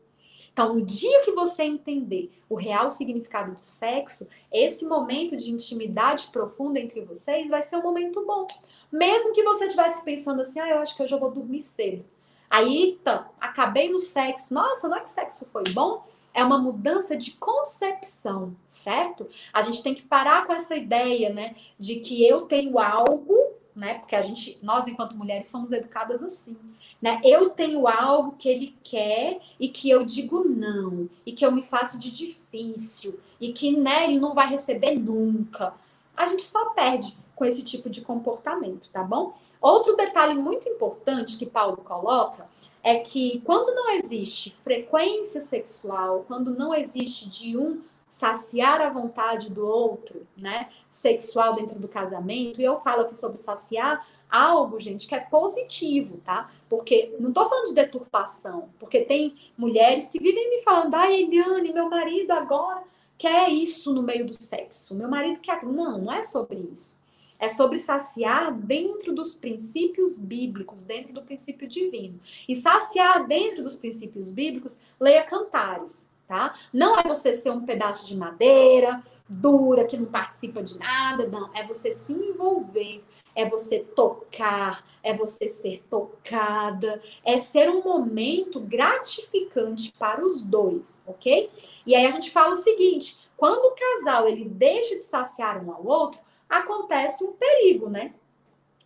B: Então, no dia que você entender o real significado do sexo, esse momento de intimidade profunda entre vocês vai ser um momento bom. Mesmo que você estivesse pensando assim, ah, eu acho que hoje eu vou dormir cedo. Aí, então, acabei no sexo. Nossa, não é que o sexo foi bom? É uma mudança de concepção, certo? A gente tem que parar com essa ideia, né, de que eu tenho algo, né? Porque a gente, nós enquanto mulheres somos educadas assim, né? Eu tenho algo que ele quer e que eu digo não, e que eu me faço de difícil, e que né, ele não vai receber nunca. A gente só perde com esse tipo de comportamento, tá bom? Outro detalhe muito importante que Paulo coloca é que quando não existe frequência sexual, quando não existe de um saciar a vontade do outro, né, sexual dentro do casamento, e eu falo aqui sobre saciar algo, gente, que é positivo, tá? Porque não tô falando de deturpação, porque tem mulheres que vivem me falando, ai, Eliane, meu marido agora quer isso no meio do sexo, meu marido quer. Não, não é sobre isso. É sobre saciar dentro dos princípios bíblicos, dentro do princípio divino. E saciar dentro dos princípios bíblicos, leia Cantares, tá? Não é você ser um pedaço de madeira dura que não participa de nada, não. É você se envolver é você tocar, é você ser tocada, é ser um momento gratificante para os dois, ok? E aí a gente fala o seguinte: quando o casal ele deixa de saciar um ao outro, acontece um perigo, né?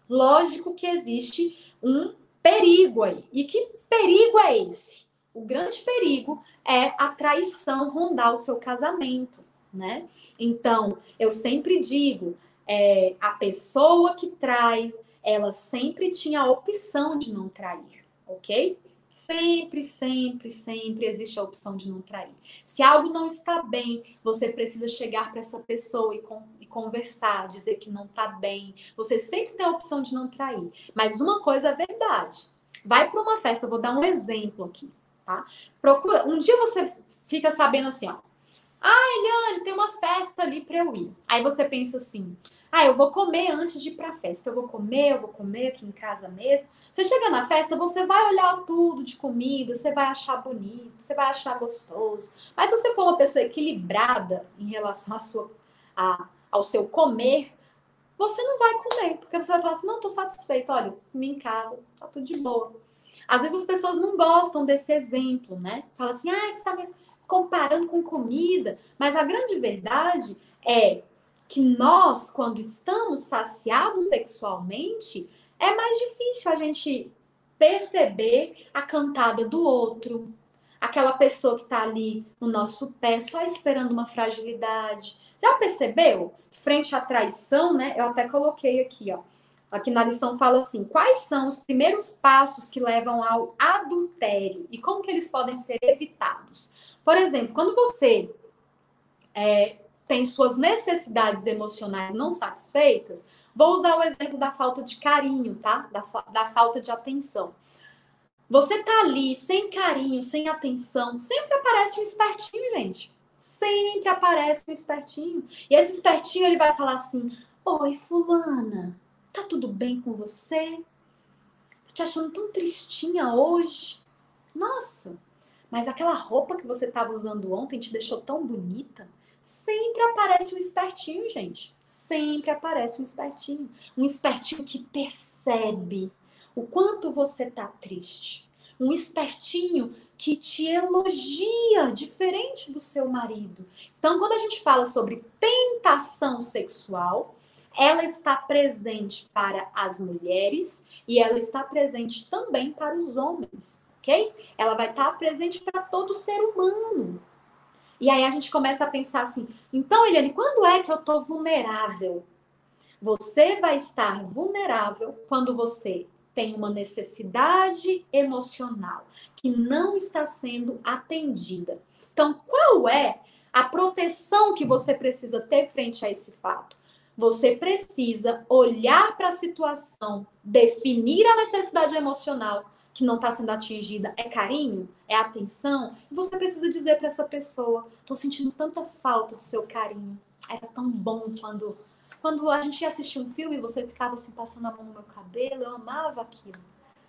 B: Lógico que existe um perigo aí. E que perigo é esse? O grande perigo é a traição rondar o seu casamento, né? Então, eu sempre digo, é, a pessoa que trai, ela sempre tinha a opção de não trair, ok? Sempre, sempre, sempre existe a opção de não trair. Se algo não está bem, você precisa chegar para essa pessoa e, com, e, conversar, dizer que não está bem. Você sempre tem a opção de não trair. Mas uma coisa é verdade. Vai para uma festa, eu vou dar um exemplo aqui, tá? Procura. Um dia você fica sabendo assim, ó. Ah, Eliane, tem uma festa ali para eu ir. Aí você pensa assim: ah, eu vou comer antes de ir para a festa. Eu vou comer, eu vou comer aqui em casa mesmo. Você chega na festa, você vai olhar tudo de comida, você vai achar bonito, você vai achar gostoso. Mas se você for uma pessoa equilibrada em relação à sua, a, ao seu comer, você não vai comer, porque você vai falar assim: não, estou satisfeito, olha, comi em casa, tá tudo de boa. Às vezes as pessoas não gostam desse exemplo, né? Fala assim, ah, você está me comparando com comida. Mas a grande verdade é que nós, quando estamos saciados sexualmente, é mais difícil a gente perceber a cantada do outro, aquela pessoa que está ali no nosso pé só esperando uma fragilidade. Já percebeu? Frente à traição, né? Eu até coloquei aqui, ó. Aqui na lição fala assim: quais são os primeiros passos que levam ao adultério e como que eles podem ser evitados? Por exemplo, quando você é, tem suas necessidades emocionais não satisfeitas, vou usar o exemplo da falta de carinho, tá? Da, da falta de atenção. Você tá ali sem carinho, sem atenção, sempre aparece um espertinho, gente. Sempre aparece um espertinho. E esse espertinho ele vai falar assim: Oi, Fulana, tá tudo bem com você? Te achando tão tristinha hoje. Nossa, mas aquela roupa que você estava usando ontem te deixou tão bonita. Sempre aparece um espertinho, gente. Sempre aparece um espertinho. Um espertinho que percebe o quanto você tá triste. Um espertinho que te elogia, diferente do seu marido. Então, quando a gente fala sobre tentação sexual, ela está presente para as mulheres e ela está presente também para os homens ok? Ela vai estar presente para todo ser humano. E aí a gente começa a pensar assim: então, Eliane, quando é que eu estou vulnerável? Você vai estar vulnerável quando você tem uma necessidade emocional que não está sendo atendida. Então, qual é a proteção que você precisa ter frente a esse fato? Você precisa olhar para a situação, definir a necessidade emocional que não está sendo atingida é carinho, é atenção, e você precisa dizer para essa pessoa: estou sentindo tanta falta do seu carinho. Era tão bom quando quando a gente ia assistir um filme, você ficava assim passando a mão no meu cabelo, eu amava aquilo.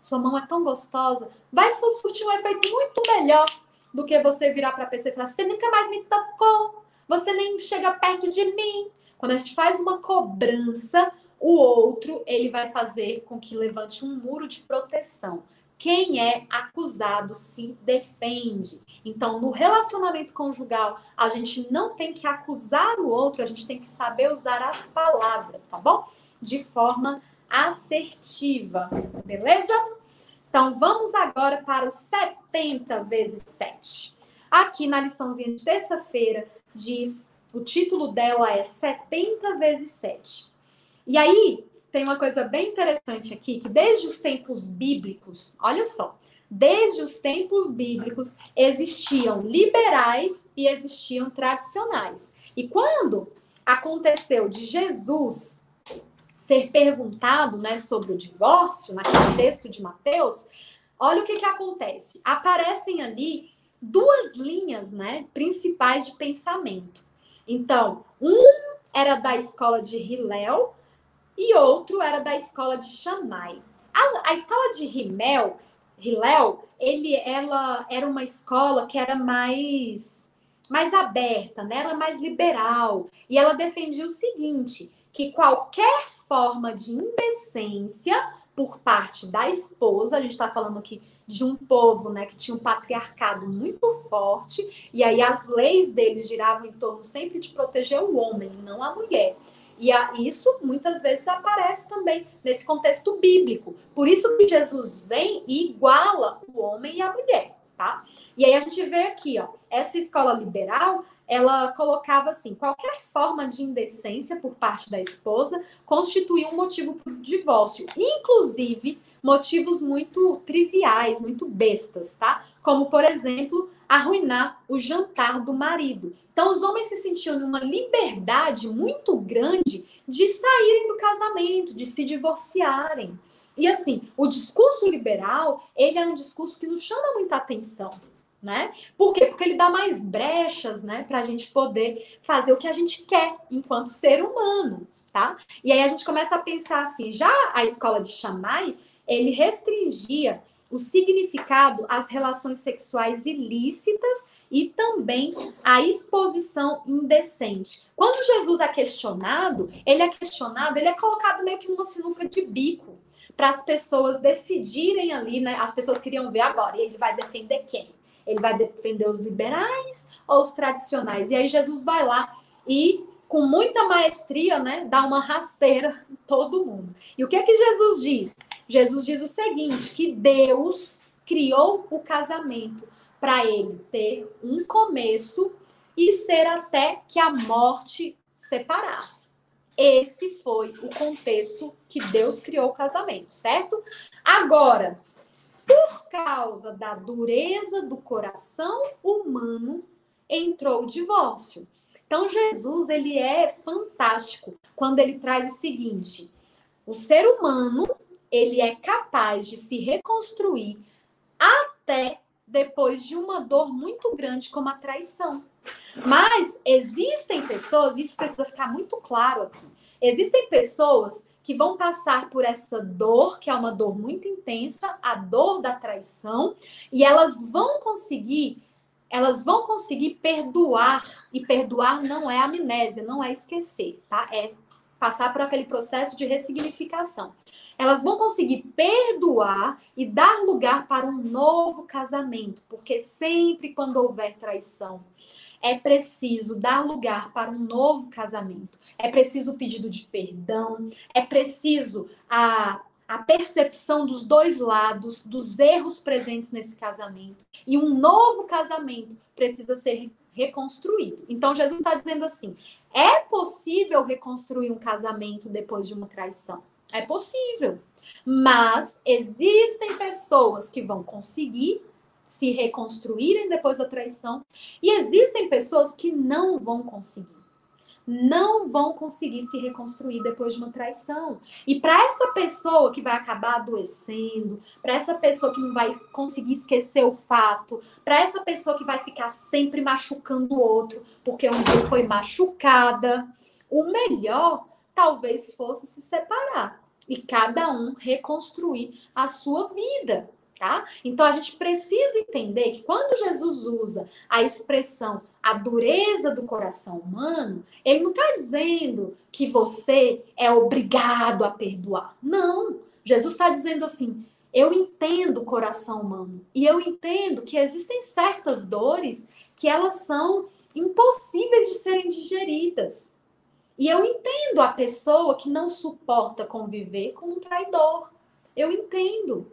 B: Sua mão é tão gostosa. Vai surtir um efeito muito melhor do que você virar para a pessoa e falar: você nunca mais me tocou, você nem chega perto de mim. Quando a gente faz uma cobrança, o outro ele vai fazer com que levante um muro de proteção quem é acusado se defende. Então, no relacionamento conjugal, a gente não tem que acusar o outro, a gente tem que saber usar as palavras, tá bom? De forma assertiva, beleza? Então, vamos agora para o 70 vezes 7. Aqui na liçãozinha de terça-feira, diz, o título dela é 70 vezes 7. E aí, tem uma coisa bem interessante aqui, que desde os tempos bíblicos, olha só, desde os tempos bíblicos existiam liberais e existiam tradicionais. E quando aconteceu de Jesus ser perguntado né, sobre o divórcio, naquele texto de Mateus, olha o que, que acontece. Aparecem ali duas linhas né, principais de pensamento. Então, um era da escola de Hillel, e outro era da escola de Shammai. A, a escola de Himel, Hillel, ele, ela era uma escola que era mais, mais aberta, né? era mais liberal. E ela defendia o seguinte, que qualquer forma de indecência por parte da esposa, a gente está falando aqui de um povo né, que tinha um patriarcado muito forte, e aí as leis deles giravam em torno sempre de proteger o homem, não a mulher. E isso muitas vezes aparece também nesse contexto bíblico. Por isso que Jesus vem e iguala o homem e a mulher, tá? E aí a gente vê aqui, ó, essa escola liberal, ela colocava assim, qualquer forma de indecência por parte da esposa constituía um motivo para o divórcio, inclusive motivos muito triviais, muito bestas, tá? Como, por exemplo, arruinar o jantar do marido. Então, os homens se sentiam numa liberdade muito grande de saírem do casamento, de se divorciarem. E assim, o discurso liberal, ele é um discurso que nos chama muita atenção, né? Por quê? Porque ele dá mais brechas, né, para a gente poder fazer o que a gente quer enquanto ser humano, tá? E aí a gente começa a pensar assim, já a escola de Shammai, ele restringia o significado às relações sexuais ilícitas e também a exposição indecente. Quando Jesus é questionado, ele é questionado, ele é colocado meio que numa sinuca de bico para as pessoas decidirem ali, né? As pessoas queriam ver agora, e ele vai defender quem? Ele vai defender os liberais ou os tradicionais? E aí Jesus vai lá e com muita maestria, né, dá uma rasteira em todo mundo. E o que é que Jesus diz? Jesus diz o seguinte, que Deus criou o casamento para ele ter um começo e ser até que a morte separasse. Esse foi o contexto que Deus criou o casamento, certo? Agora, por causa da dureza do coração humano, entrou o divórcio. Então Jesus, ele é fantástico quando ele traz o seguinte: o ser humano, ele é capaz de se reconstruir até depois de uma dor muito grande como a traição. Mas existem pessoas, isso precisa ficar muito claro aqui. Existem pessoas que vão passar por essa dor, que é uma dor muito intensa, a dor da traição, e elas vão conseguir elas vão conseguir perdoar, e perdoar não é amnésia, não é esquecer, tá? É passar por aquele processo de ressignificação. Elas vão conseguir perdoar e dar lugar para um novo casamento, porque sempre quando houver traição, é preciso dar lugar para um novo casamento. É preciso o pedido de perdão, é preciso a a percepção dos dois lados, dos erros presentes nesse casamento. E um novo casamento precisa ser reconstruído. Então, Jesus está dizendo assim: é possível reconstruir um casamento depois de uma traição. É possível. Mas existem pessoas que vão conseguir se reconstruírem depois da traição, e existem pessoas que não vão conseguir não vão conseguir se reconstruir depois de uma traição. E para essa pessoa que vai acabar adoecendo, para essa pessoa que não vai conseguir esquecer o fato, para essa pessoa que vai ficar sempre machucando o outro, porque um dia foi machucada, o melhor talvez fosse se separar e cada um reconstruir a sua vida. Tá? Então a gente precisa entender que quando Jesus usa a expressão a dureza do coração humano, ele não está dizendo que você é obrigado a perdoar. Não. Jesus está dizendo assim: Eu entendo o coração humano e eu entendo que existem certas dores que elas são impossíveis de serem digeridas. E eu entendo a pessoa que não suporta conviver com um traidor. Eu entendo.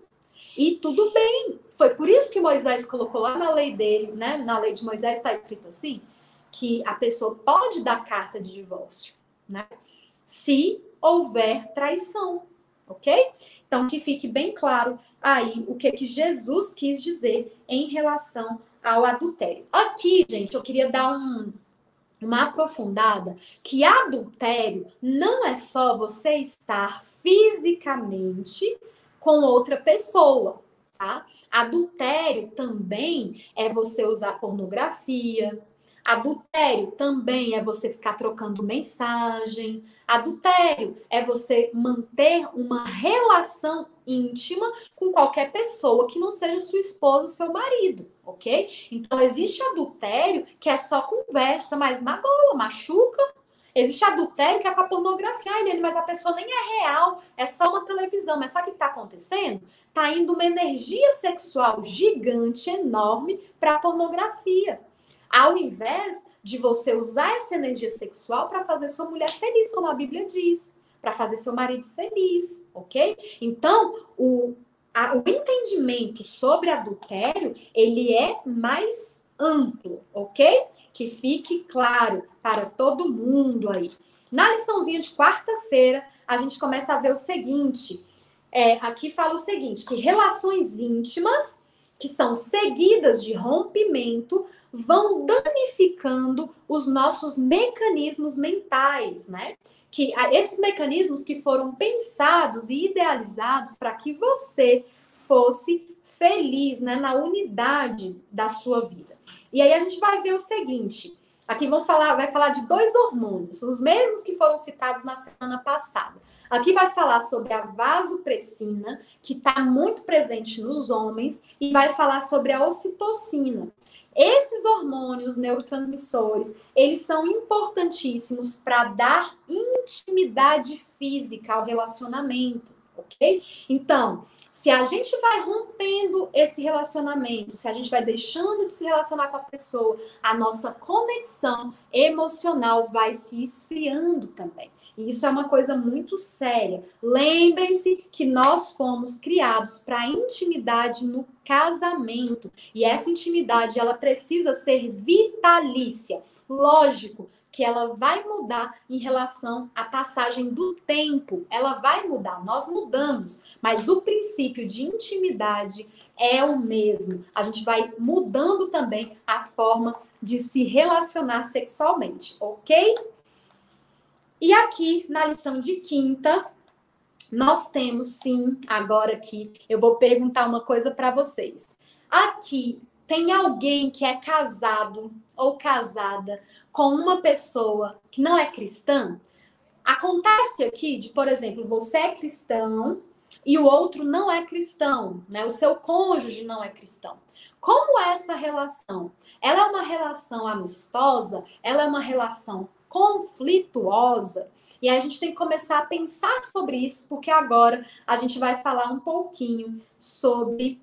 B: E tudo bem. Foi por isso que Moisés colocou lá na lei dele, né? Na lei de Moisés está escrito assim, que a pessoa pode dar carta de divórcio, né? Se houver traição, ok? Então que fique bem claro aí o que que Jesus quis dizer em relação ao adultério. Aqui, gente, eu queria dar um, uma aprofundada que adultério não é só você estar fisicamente com outra pessoa, tá? Adultério também é você usar pornografia. Adultério também é você ficar trocando mensagem. Adultério é você manter uma relação íntima com qualquer pessoa que não seja sua esposa ou seu marido, ok? Então existe adultério que é só conversa, mas magoa, machuca, Existe adultério que é com a pornografia. Ai, mas a pessoa nem é real, é só uma televisão. Mas sabe o que está acontecendo? Está indo uma energia sexual gigante, enorme, para a pornografia. Ao invés de você usar essa energia sexual para fazer sua mulher feliz, como a Bíblia diz, para fazer seu marido feliz, ok? Então, o, a, o entendimento sobre adultério, ele é mais amplo, ok? Que fique claro para todo mundo aí. Na liçãozinha de quarta-feira, a gente começa a ver o seguinte. É, aqui fala o seguinte: que relações íntimas que são seguidas de rompimento vão danificando os nossos mecanismos mentais, né? Que esses mecanismos que foram pensados e idealizados para que você fosse feliz, né, na unidade da sua vida. E aí a gente vai ver o seguinte: aqui vão falar, vai falar de dois hormônios, os mesmos que foram citados na semana passada. Aqui vai falar sobre a vasopressina, que está muito presente nos homens, e vai falar sobre a ocitocina. Esses hormônios neurotransmissores, eles são importantíssimos para dar intimidade física ao relacionamento ok? Então, se a gente vai rompendo esse relacionamento, se a gente vai deixando de se relacionar com a pessoa, a nossa conexão emocional vai se esfriando também. E isso é uma coisa muito séria. Lembrem-se que nós fomos criados para intimidade no casamento. E essa intimidade, ela precisa ser vitalícia. Lógico, que ela vai mudar em relação à passagem do tempo. Ela vai mudar, nós mudamos, mas o princípio de intimidade é o mesmo. A gente vai mudando também a forma de se relacionar sexualmente, ok? E aqui na lição de quinta, nós temos sim, agora aqui, eu vou perguntar uma coisa para vocês. Aqui tem alguém que é casado ou casada com uma pessoa que não é cristã, acontece aqui de, por exemplo, você é cristão e o outro não é cristão, né? O seu cônjuge não é cristão. Como é essa relação? Ela é uma relação amistosa? Ela é uma relação conflituosa? E a gente tem que começar a pensar sobre isso, porque agora a gente vai falar um pouquinho sobre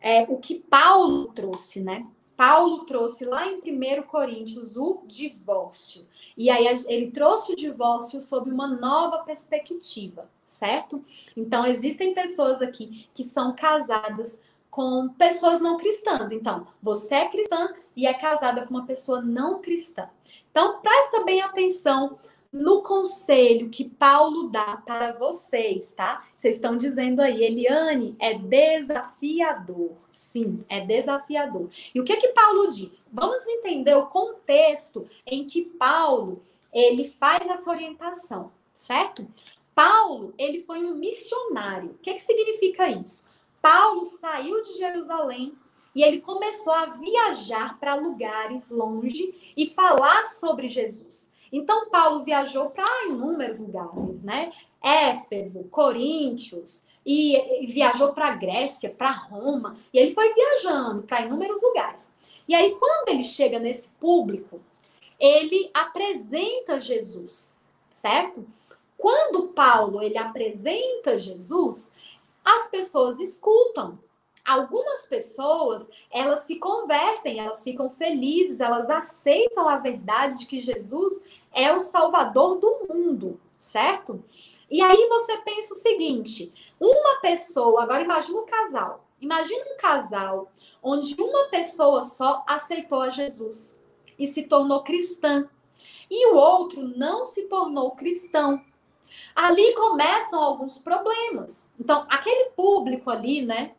B: é, o que Paulo trouxe, né? Paulo trouxe lá em 1 Coríntios o divórcio. E aí ele trouxe o divórcio sob uma nova perspectiva, certo? Então existem pessoas aqui que são casadas com pessoas não cristãs. Então, você é cristã e é casada com uma pessoa não cristã. Então, presta bem atenção no conselho que Paulo dá para vocês, tá? Vocês estão dizendo aí, Eliane, é desafiador. Sim, é desafiador. E o que que Paulo diz? Vamos entender o contexto em que Paulo ele faz essa orientação, certo? Paulo, ele foi um missionário. O que que significa isso? Paulo saiu de Jerusalém e ele começou a viajar para lugares longe e falar sobre Jesus. Então, Paulo viajou para inúmeros lugares, né? Éfeso, Coríntios, e, viajou para Grécia, para Roma, e ele foi viajando para inúmeros lugares. E aí, quando ele chega nesse público, ele apresenta Jesus, certo? Quando Paulo ele apresenta Jesus, as pessoas escutam. Algumas pessoas, elas se convertem, elas ficam felizes, elas aceitam a verdade de que Jesus é o salvador do mundo, certo? E aí você pensa o seguinte: uma pessoa, agora imagina um casal. Imagina um casal onde uma pessoa só aceitou a Jesus e se tornou cristã, e o outro não se tornou cristão. Ali começam alguns problemas. Então, aquele público ali, né,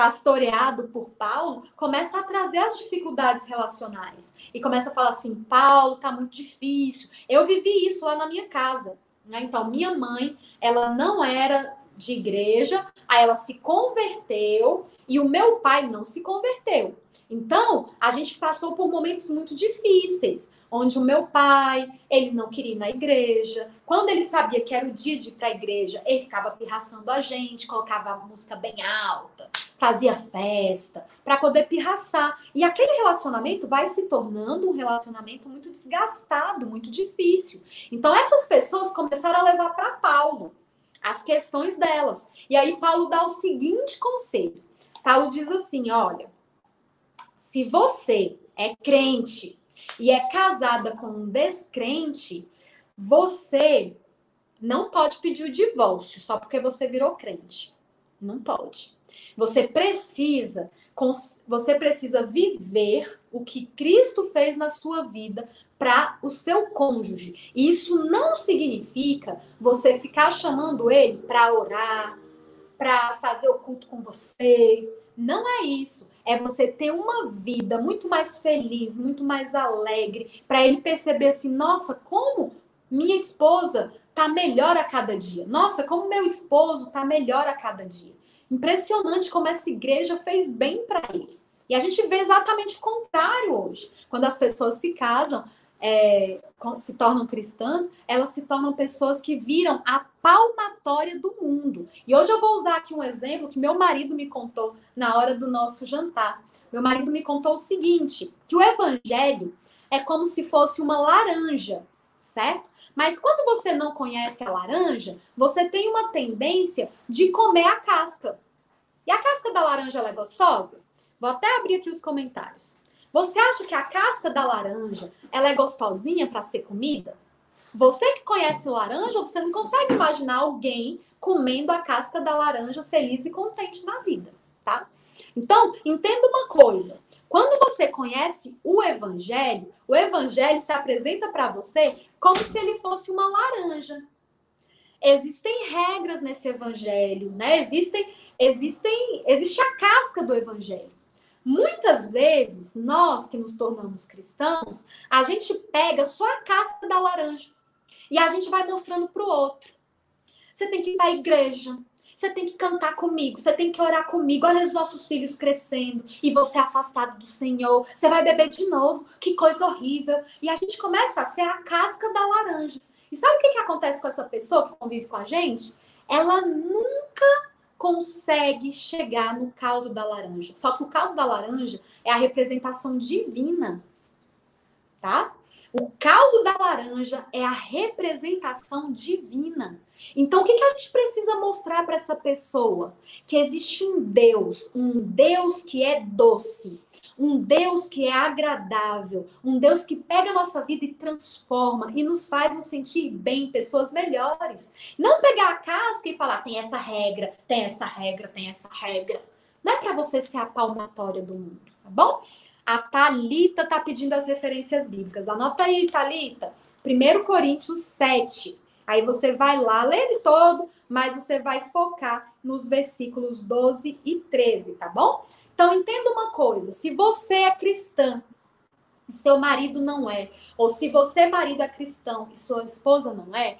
B: pastoreado por Paulo, começa a trazer as dificuldades relacionais e começa a falar assim: Paulo, tá muito difícil. Eu vivi isso lá na minha casa. Né? Então, minha mãe, ela não era de igreja, aí ela se converteu e o meu pai não se converteu. Então, a gente passou por momentos muito difíceis, onde o meu pai, ele não queria ir na igreja. Quando ele sabia que era o dia de ir para a igreja, ele ficava pirraçando a gente, colocava a música bem alta, fazia festa, para poder pirraçar. E aquele relacionamento vai se tornando um relacionamento muito desgastado, muito difícil. Então, essas pessoas começaram a levar para Paulo as questões delas. E aí Paulo dá o seguinte conselho. Paulo diz assim, olha, se você é crente e é casada com um descrente, você não pode pedir o divórcio só porque você virou crente. Não pode. Você precisa você precisa viver o que Cristo fez na sua vida para o seu cônjuge. E isso não significa você ficar chamando ele para orar, para fazer o culto com você. Não é isso. É você ter uma vida muito mais feliz, muito mais alegre, para ele perceber assim: nossa, como minha esposa tá melhor a cada dia. Nossa, como meu esposo tá melhor a cada dia. Impressionante como essa igreja fez bem para ele. E a gente vê exatamente o contrário hoje. Quando as pessoas se casam, é, se tornam cristãs, elas se tornam pessoas que viram a palmatória do mundo. E hoje eu vou usar aqui um exemplo que meu marido me contou na hora do nosso jantar. Meu marido me contou o seguinte: que o evangelho é como se fosse uma laranja, certo? Mas quando você não conhece a laranja, você tem uma tendência de comer a casca. E a casca da laranja é gostosa? Vou até abrir aqui os comentários. Você acha que a casca da laranja ela é gostosinha para ser comida? Você que conhece laranja, você não consegue imaginar alguém comendo a casca da laranja feliz e contente na vida, tá? Então, entenda uma coisa. Quando você conhece o evangelho, o evangelho se apresenta para você como se ele fosse uma laranja. Existem regras nesse evangelho, né? Existem existem existe a casca do evangelho. Muitas vezes, nós que nos tornamos cristãos, a gente pega só a casca da laranja e a gente vai mostrando para o outro. Você tem que ir para a igreja, você tem que cantar comigo, você tem que orar comigo. Olha os nossos filhos crescendo e você afastado do Senhor. Você vai beber de novo, que coisa horrível. E a gente começa a ser a casca da laranja. E sabe o que, que acontece com essa pessoa que convive com a gente? Ela nunca consegue chegar no caldo da laranja. Só que o caldo da laranja é a representação divina, tá? O caldo da laranja é a representação divina. Então, o que, que a gente precisa mostrar para essa pessoa? Que existe um Deus, um Deus que é doce, um Deus que é agradável, um Deus que pega a nossa vida e transforma e nos faz nos sentir bem, pessoas melhores. Não pegar a casca e falar, tem essa regra, tem essa regra, tem essa regra. Não é para você ser a palmatória do mundo, tá bom? A Talita tá pedindo as referências bíblicas. Anota aí, Talita. 1 Coríntios 7. Aí você vai lá, lê ele todo, mas você vai focar nos versículos 12 e 13, tá bom? Então entenda uma coisa: se você é cristã e seu marido não é, ou se você, marido, é cristão e sua esposa não é,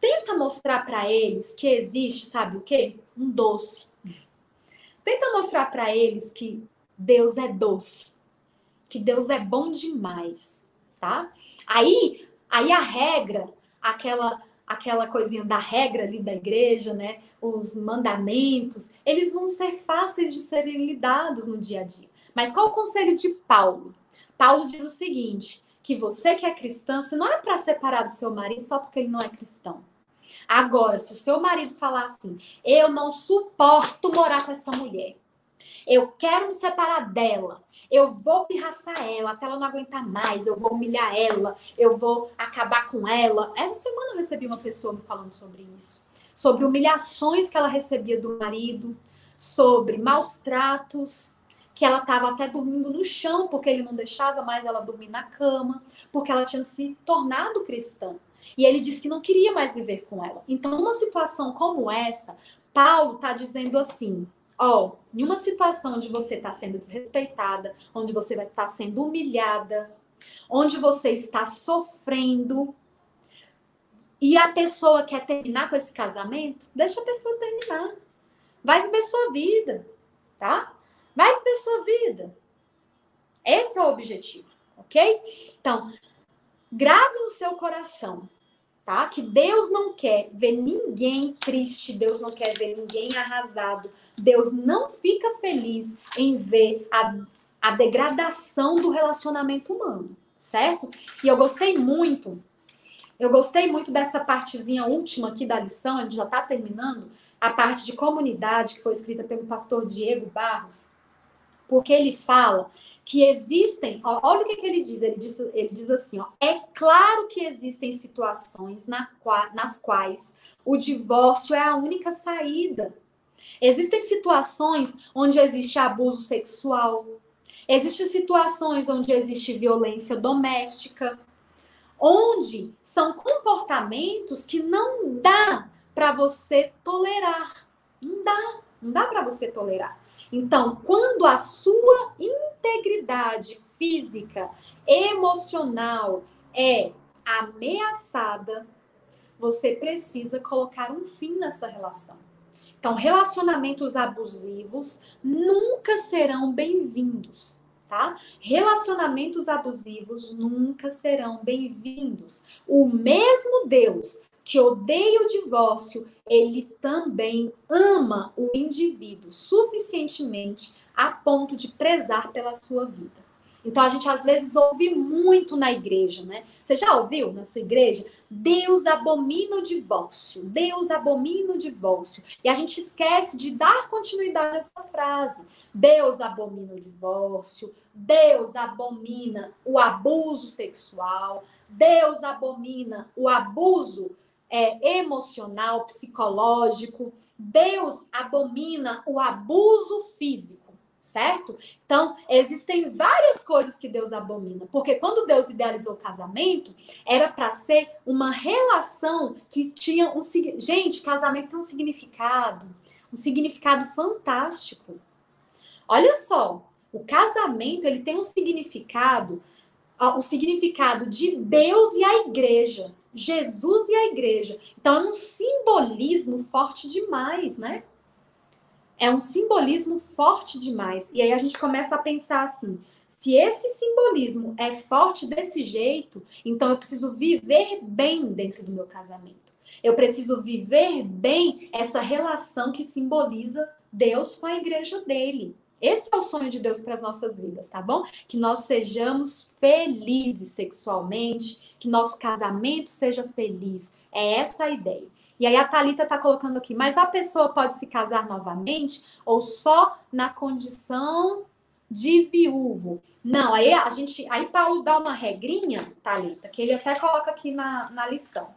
B: tenta mostrar para eles que existe, sabe o quê? Um doce. Tenta mostrar para eles que Deus é doce, que Deus é bom demais, tá? Aí, aí a regra, aquela aquela coisinha da regra ali da igreja, né? Os mandamentos, eles vão ser fáceis de serem lidados no dia a dia. Mas qual o conselho de Paulo? Paulo diz o seguinte: que você que é cristã, você não é para separar do seu marido só porque ele não é cristão. Agora, se o seu marido falar assim, eu não suporto morar com essa mulher, eu quero me separar dela, eu vou pirraçar ela até ela não aguentar mais, eu vou humilhar ela, eu vou acabar com ela. Essa semana eu recebi uma pessoa me falando sobre isso, sobre humilhações que ela recebia do marido, sobre maus tratos, que ela estava até dormindo no chão porque ele não deixava mais ela dormir na cama, porque ela tinha se tornado cristã. E ele disse que não queria mais viver com ela. Então, numa situação como essa, Paulo está dizendo assim: ó, em uma situação onde você está sendo desrespeitada, onde você vai estar tá sendo humilhada, onde você está sofrendo, e a pessoa quer terminar com esse casamento, deixa a pessoa terminar. Vai viver sua vida, tá? Vai viver sua vida. Esse é o objetivo, ok? Então, grave no seu coração, tá? Que Deus não quer ver ninguém triste, Deus não quer ver ninguém arrasado, Deus não fica feliz em ver a, a degradação do relacionamento humano, certo? E eu gostei muito, eu gostei muito dessa partezinha última aqui da lição, a gente já está terminando, a parte de comunidade que foi escrita pelo pastor Diego Barros, porque ele fala que existem, ó, olha o que, que, ele diz, ele diz, ele diz assim, ó, é claro que existem situações na, nas quais o divórcio é a única saída. Existem situações onde existe abuso sexual, existem situações onde existe violência doméstica, onde são comportamentos que não dá para você tolerar. Não dá, não dá para você tolerar. Então, quando a sua integridade física, emocional é ameaçada, você precisa colocar um fim nessa relação. Então, relacionamentos abusivos nunca serão bem-vindos, tá? Relacionamentos abusivos nunca serão bem-vindos. O mesmo Deus que odeia o divórcio, ele também ama o indivíduo suficientemente a ponto de prezar pela sua vida. Então a gente às vezes ouve muito na igreja, né? Você já ouviu na sua igreja? Deus abomina o divórcio. Deus abomina o divórcio. E a gente esquece de dar continuidade a essa frase. Deus abomina o divórcio. Deus abomina o abuso sexual. Deus abomina o abuso é, emocional, psicológico. Deus abomina o abuso físico, certo? Então, existem várias coisas que Deus abomina, porque quando Deus idealizou o casamento, era para ser uma relação que tinha um gente, casamento tem um significado, um significado fantástico. Olha só, o casamento ele tem um significado, o significado de Deus e a igreja. Jesus e a igreja. Então é um simbolismo forte demais, né? É um simbolismo forte demais. E aí a gente começa a pensar assim: se esse simbolismo é forte desse jeito, então eu preciso viver bem dentro do meu casamento. Eu preciso viver bem essa relação que simboliza Deus com a igreja dele. Esse é o sonho de Deus para as nossas vidas, tá bom? Que nós sejamos felizes sexualmente, que nosso casamento seja feliz. É essa a ideia. E aí a Talita está colocando aqui, mas a pessoa pode se casar novamente ou só na condição de viúvo? Não, aí a gente, aí Paulo dá uma regrinha, Talita, que ele até coloca aqui na, na lição.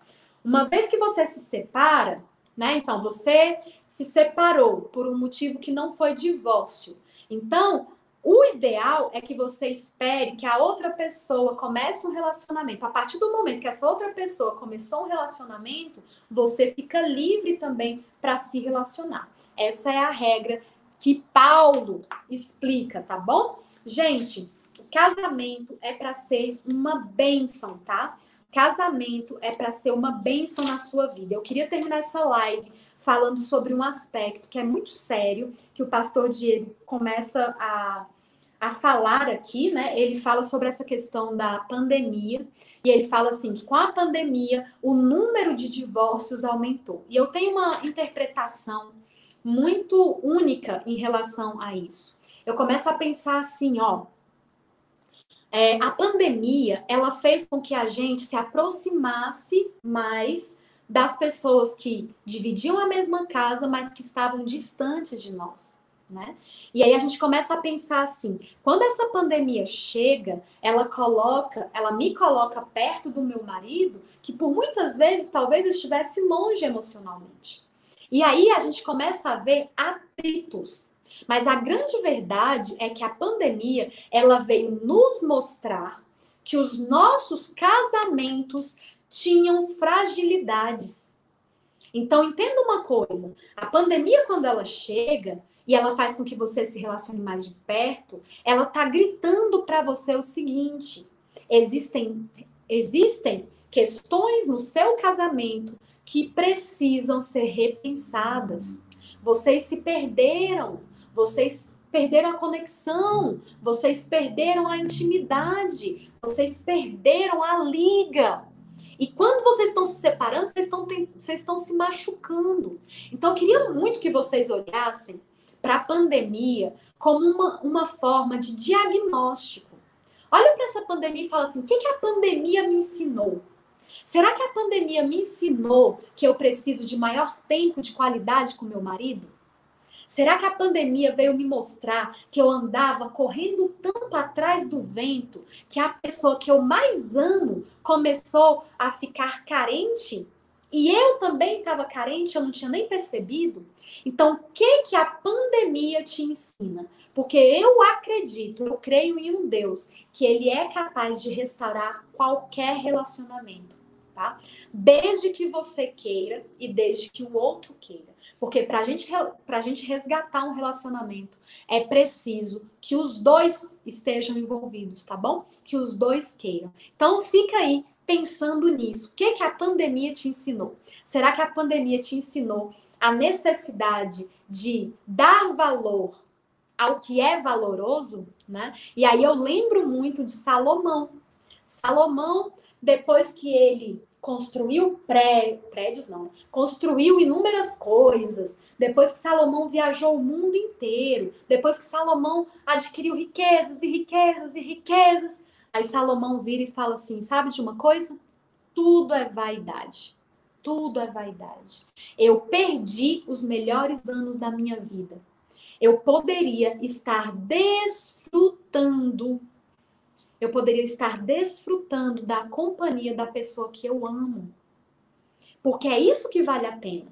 B: Uma vez que você se separa, né? Então você se separou por um motivo que não foi divórcio. Então, o ideal é que você espere que a outra pessoa comece um relacionamento. A partir do momento que essa outra pessoa começou um relacionamento, você fica livre também para se relacionar. Essa é a regra que Paulo explica, tá bom? Gente, casamento é para ser uma bênção, tá? Casamento é para ser uma bênção na sua vida. Eu queria terminar essa live falando sobre um aspecto que é muito sério, que o pastor Diego começa a, a falar aqui, né? Ele fala sobre essa questão da pandemia, e ele fala assim: que com a pandemia o número de divórcios aumentou. E eu tenho uma interpretação muito única em relação a isso. Eu começo a pensar assim, ó. É, a pandemia ela fez com que a gente se aproximasse mais das pessoas que dividiam a mesma casa, mas que estavam distantes de nós. Né? E aí a gente começa a pensar assim: quando essa pandemia chega, ela coloca, ela me coloca perto do meu marido, que por muitas vezes talvez estivesse longe emocionalmente. E aí a gente começa a ver atritos. Mas a grande verdade é que a pandemia, ela veio nos mostrar que os nossos casamentos tinham fragilidades. Então entenda uma coisa, a pandemia quando ela chega, e ela faz com que você se relacione mais de perto, ela tá gritando para você o seguinte: existem existem questões no seu casamento que precisam ser repensadas. Vocês se perderam, vocês perderam a conexão, vocês perderam a intimidade, vocês perderam a liga. E quando vocês estão se separando, vocês estão, vocês estão se machucando. Então, eu queria muito que vocês olhassem para a pandemia como uma, uma forma de diagnóstico. Olha para essa pandemia e fala assim: o que, que a pandemia me ensinou? Será que a pandemia me ensinou que eu preciso de maior tempo de qualidade com meu marido? Será que a pandemia veio me mostrar que eu andava correndo tanto atrás do vento que a pessoa que eu mais amo começou a ficar carente e eu também estava carente, eu não tinha nem percebido. Então, o que que a pandemia te ensina? Porque eu acredito, eu creio em um Deus que ele é capaz de restaurar qualquer relacionamento, tá? Desde que você queira e desde que o outro queira. Porque para gente, a gente resgatar um relacionamento, é preciso que os dois estejam envolvidos, tá bom? Que os dois queiram. Então, fica aí pensando nisso. O que, que a pandemia te ensinou? Será que a pandemia te ensinou a necessidade de dar valor ao que é valoroso? Né? E aí eu lembro muito de Salomão. Salomão, depois que ele construiu pré, prédios, não, construiu inúmeras coisas, depois que Salomão viajou o mundo inteiro, depois que Salomão adquiriu riquezas e riquezas e riquezas, Aí Salomão vira e fala assim: sabe de uma coisa? Tudo é vaidade. Tudo é vaidade. Eu perdi os melhores anos da minha vida. Eu poderia estar desfrutando. Eu poderia estar desfrutando da companhia da pessoa que eu amo. Porque é isso que vale a pena.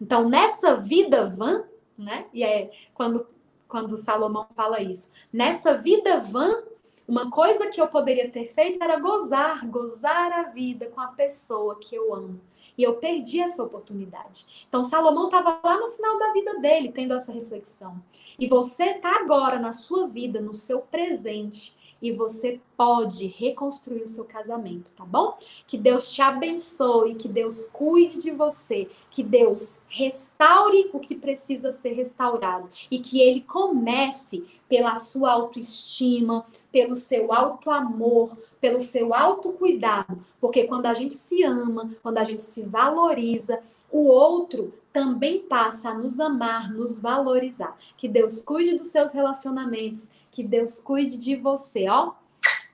B: Então, nessa vida vã, né? E é quando, quando Salomão fala isso. Nessa vida vã, uma coisa que eu poderia ter feito era gozar, gozar a vida com a pessoa que eu amo. E eu perdi essa oportunidade. Então, Salomão estava lá no final da vida dele, tendo essa reflexão. E você está agora na sua vida, no seu presente, e você pode reconstruir o seu casamento, tá bom? Que Deus te abençoe, que Deus cuide de você, que Deus restaure o que precisa ser restaurado e que ele comece pela sua autoestima, pelo seu alto amor, pelo seu autocuidado, porque quando a gente se ama, quando a gente se valoriza, o outro também passa a nos amar, nos valorizar. Que Deus cuide dos seus relacionamentos que Deus cuide de você, ó.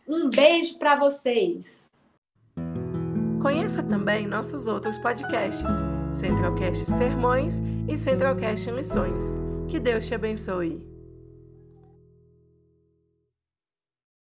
B: Um beijo para vocês.
A: Conheça também nossos outros podcasts, Centralcast Sermões e Centralcast Missões. Que Deus te abençoe.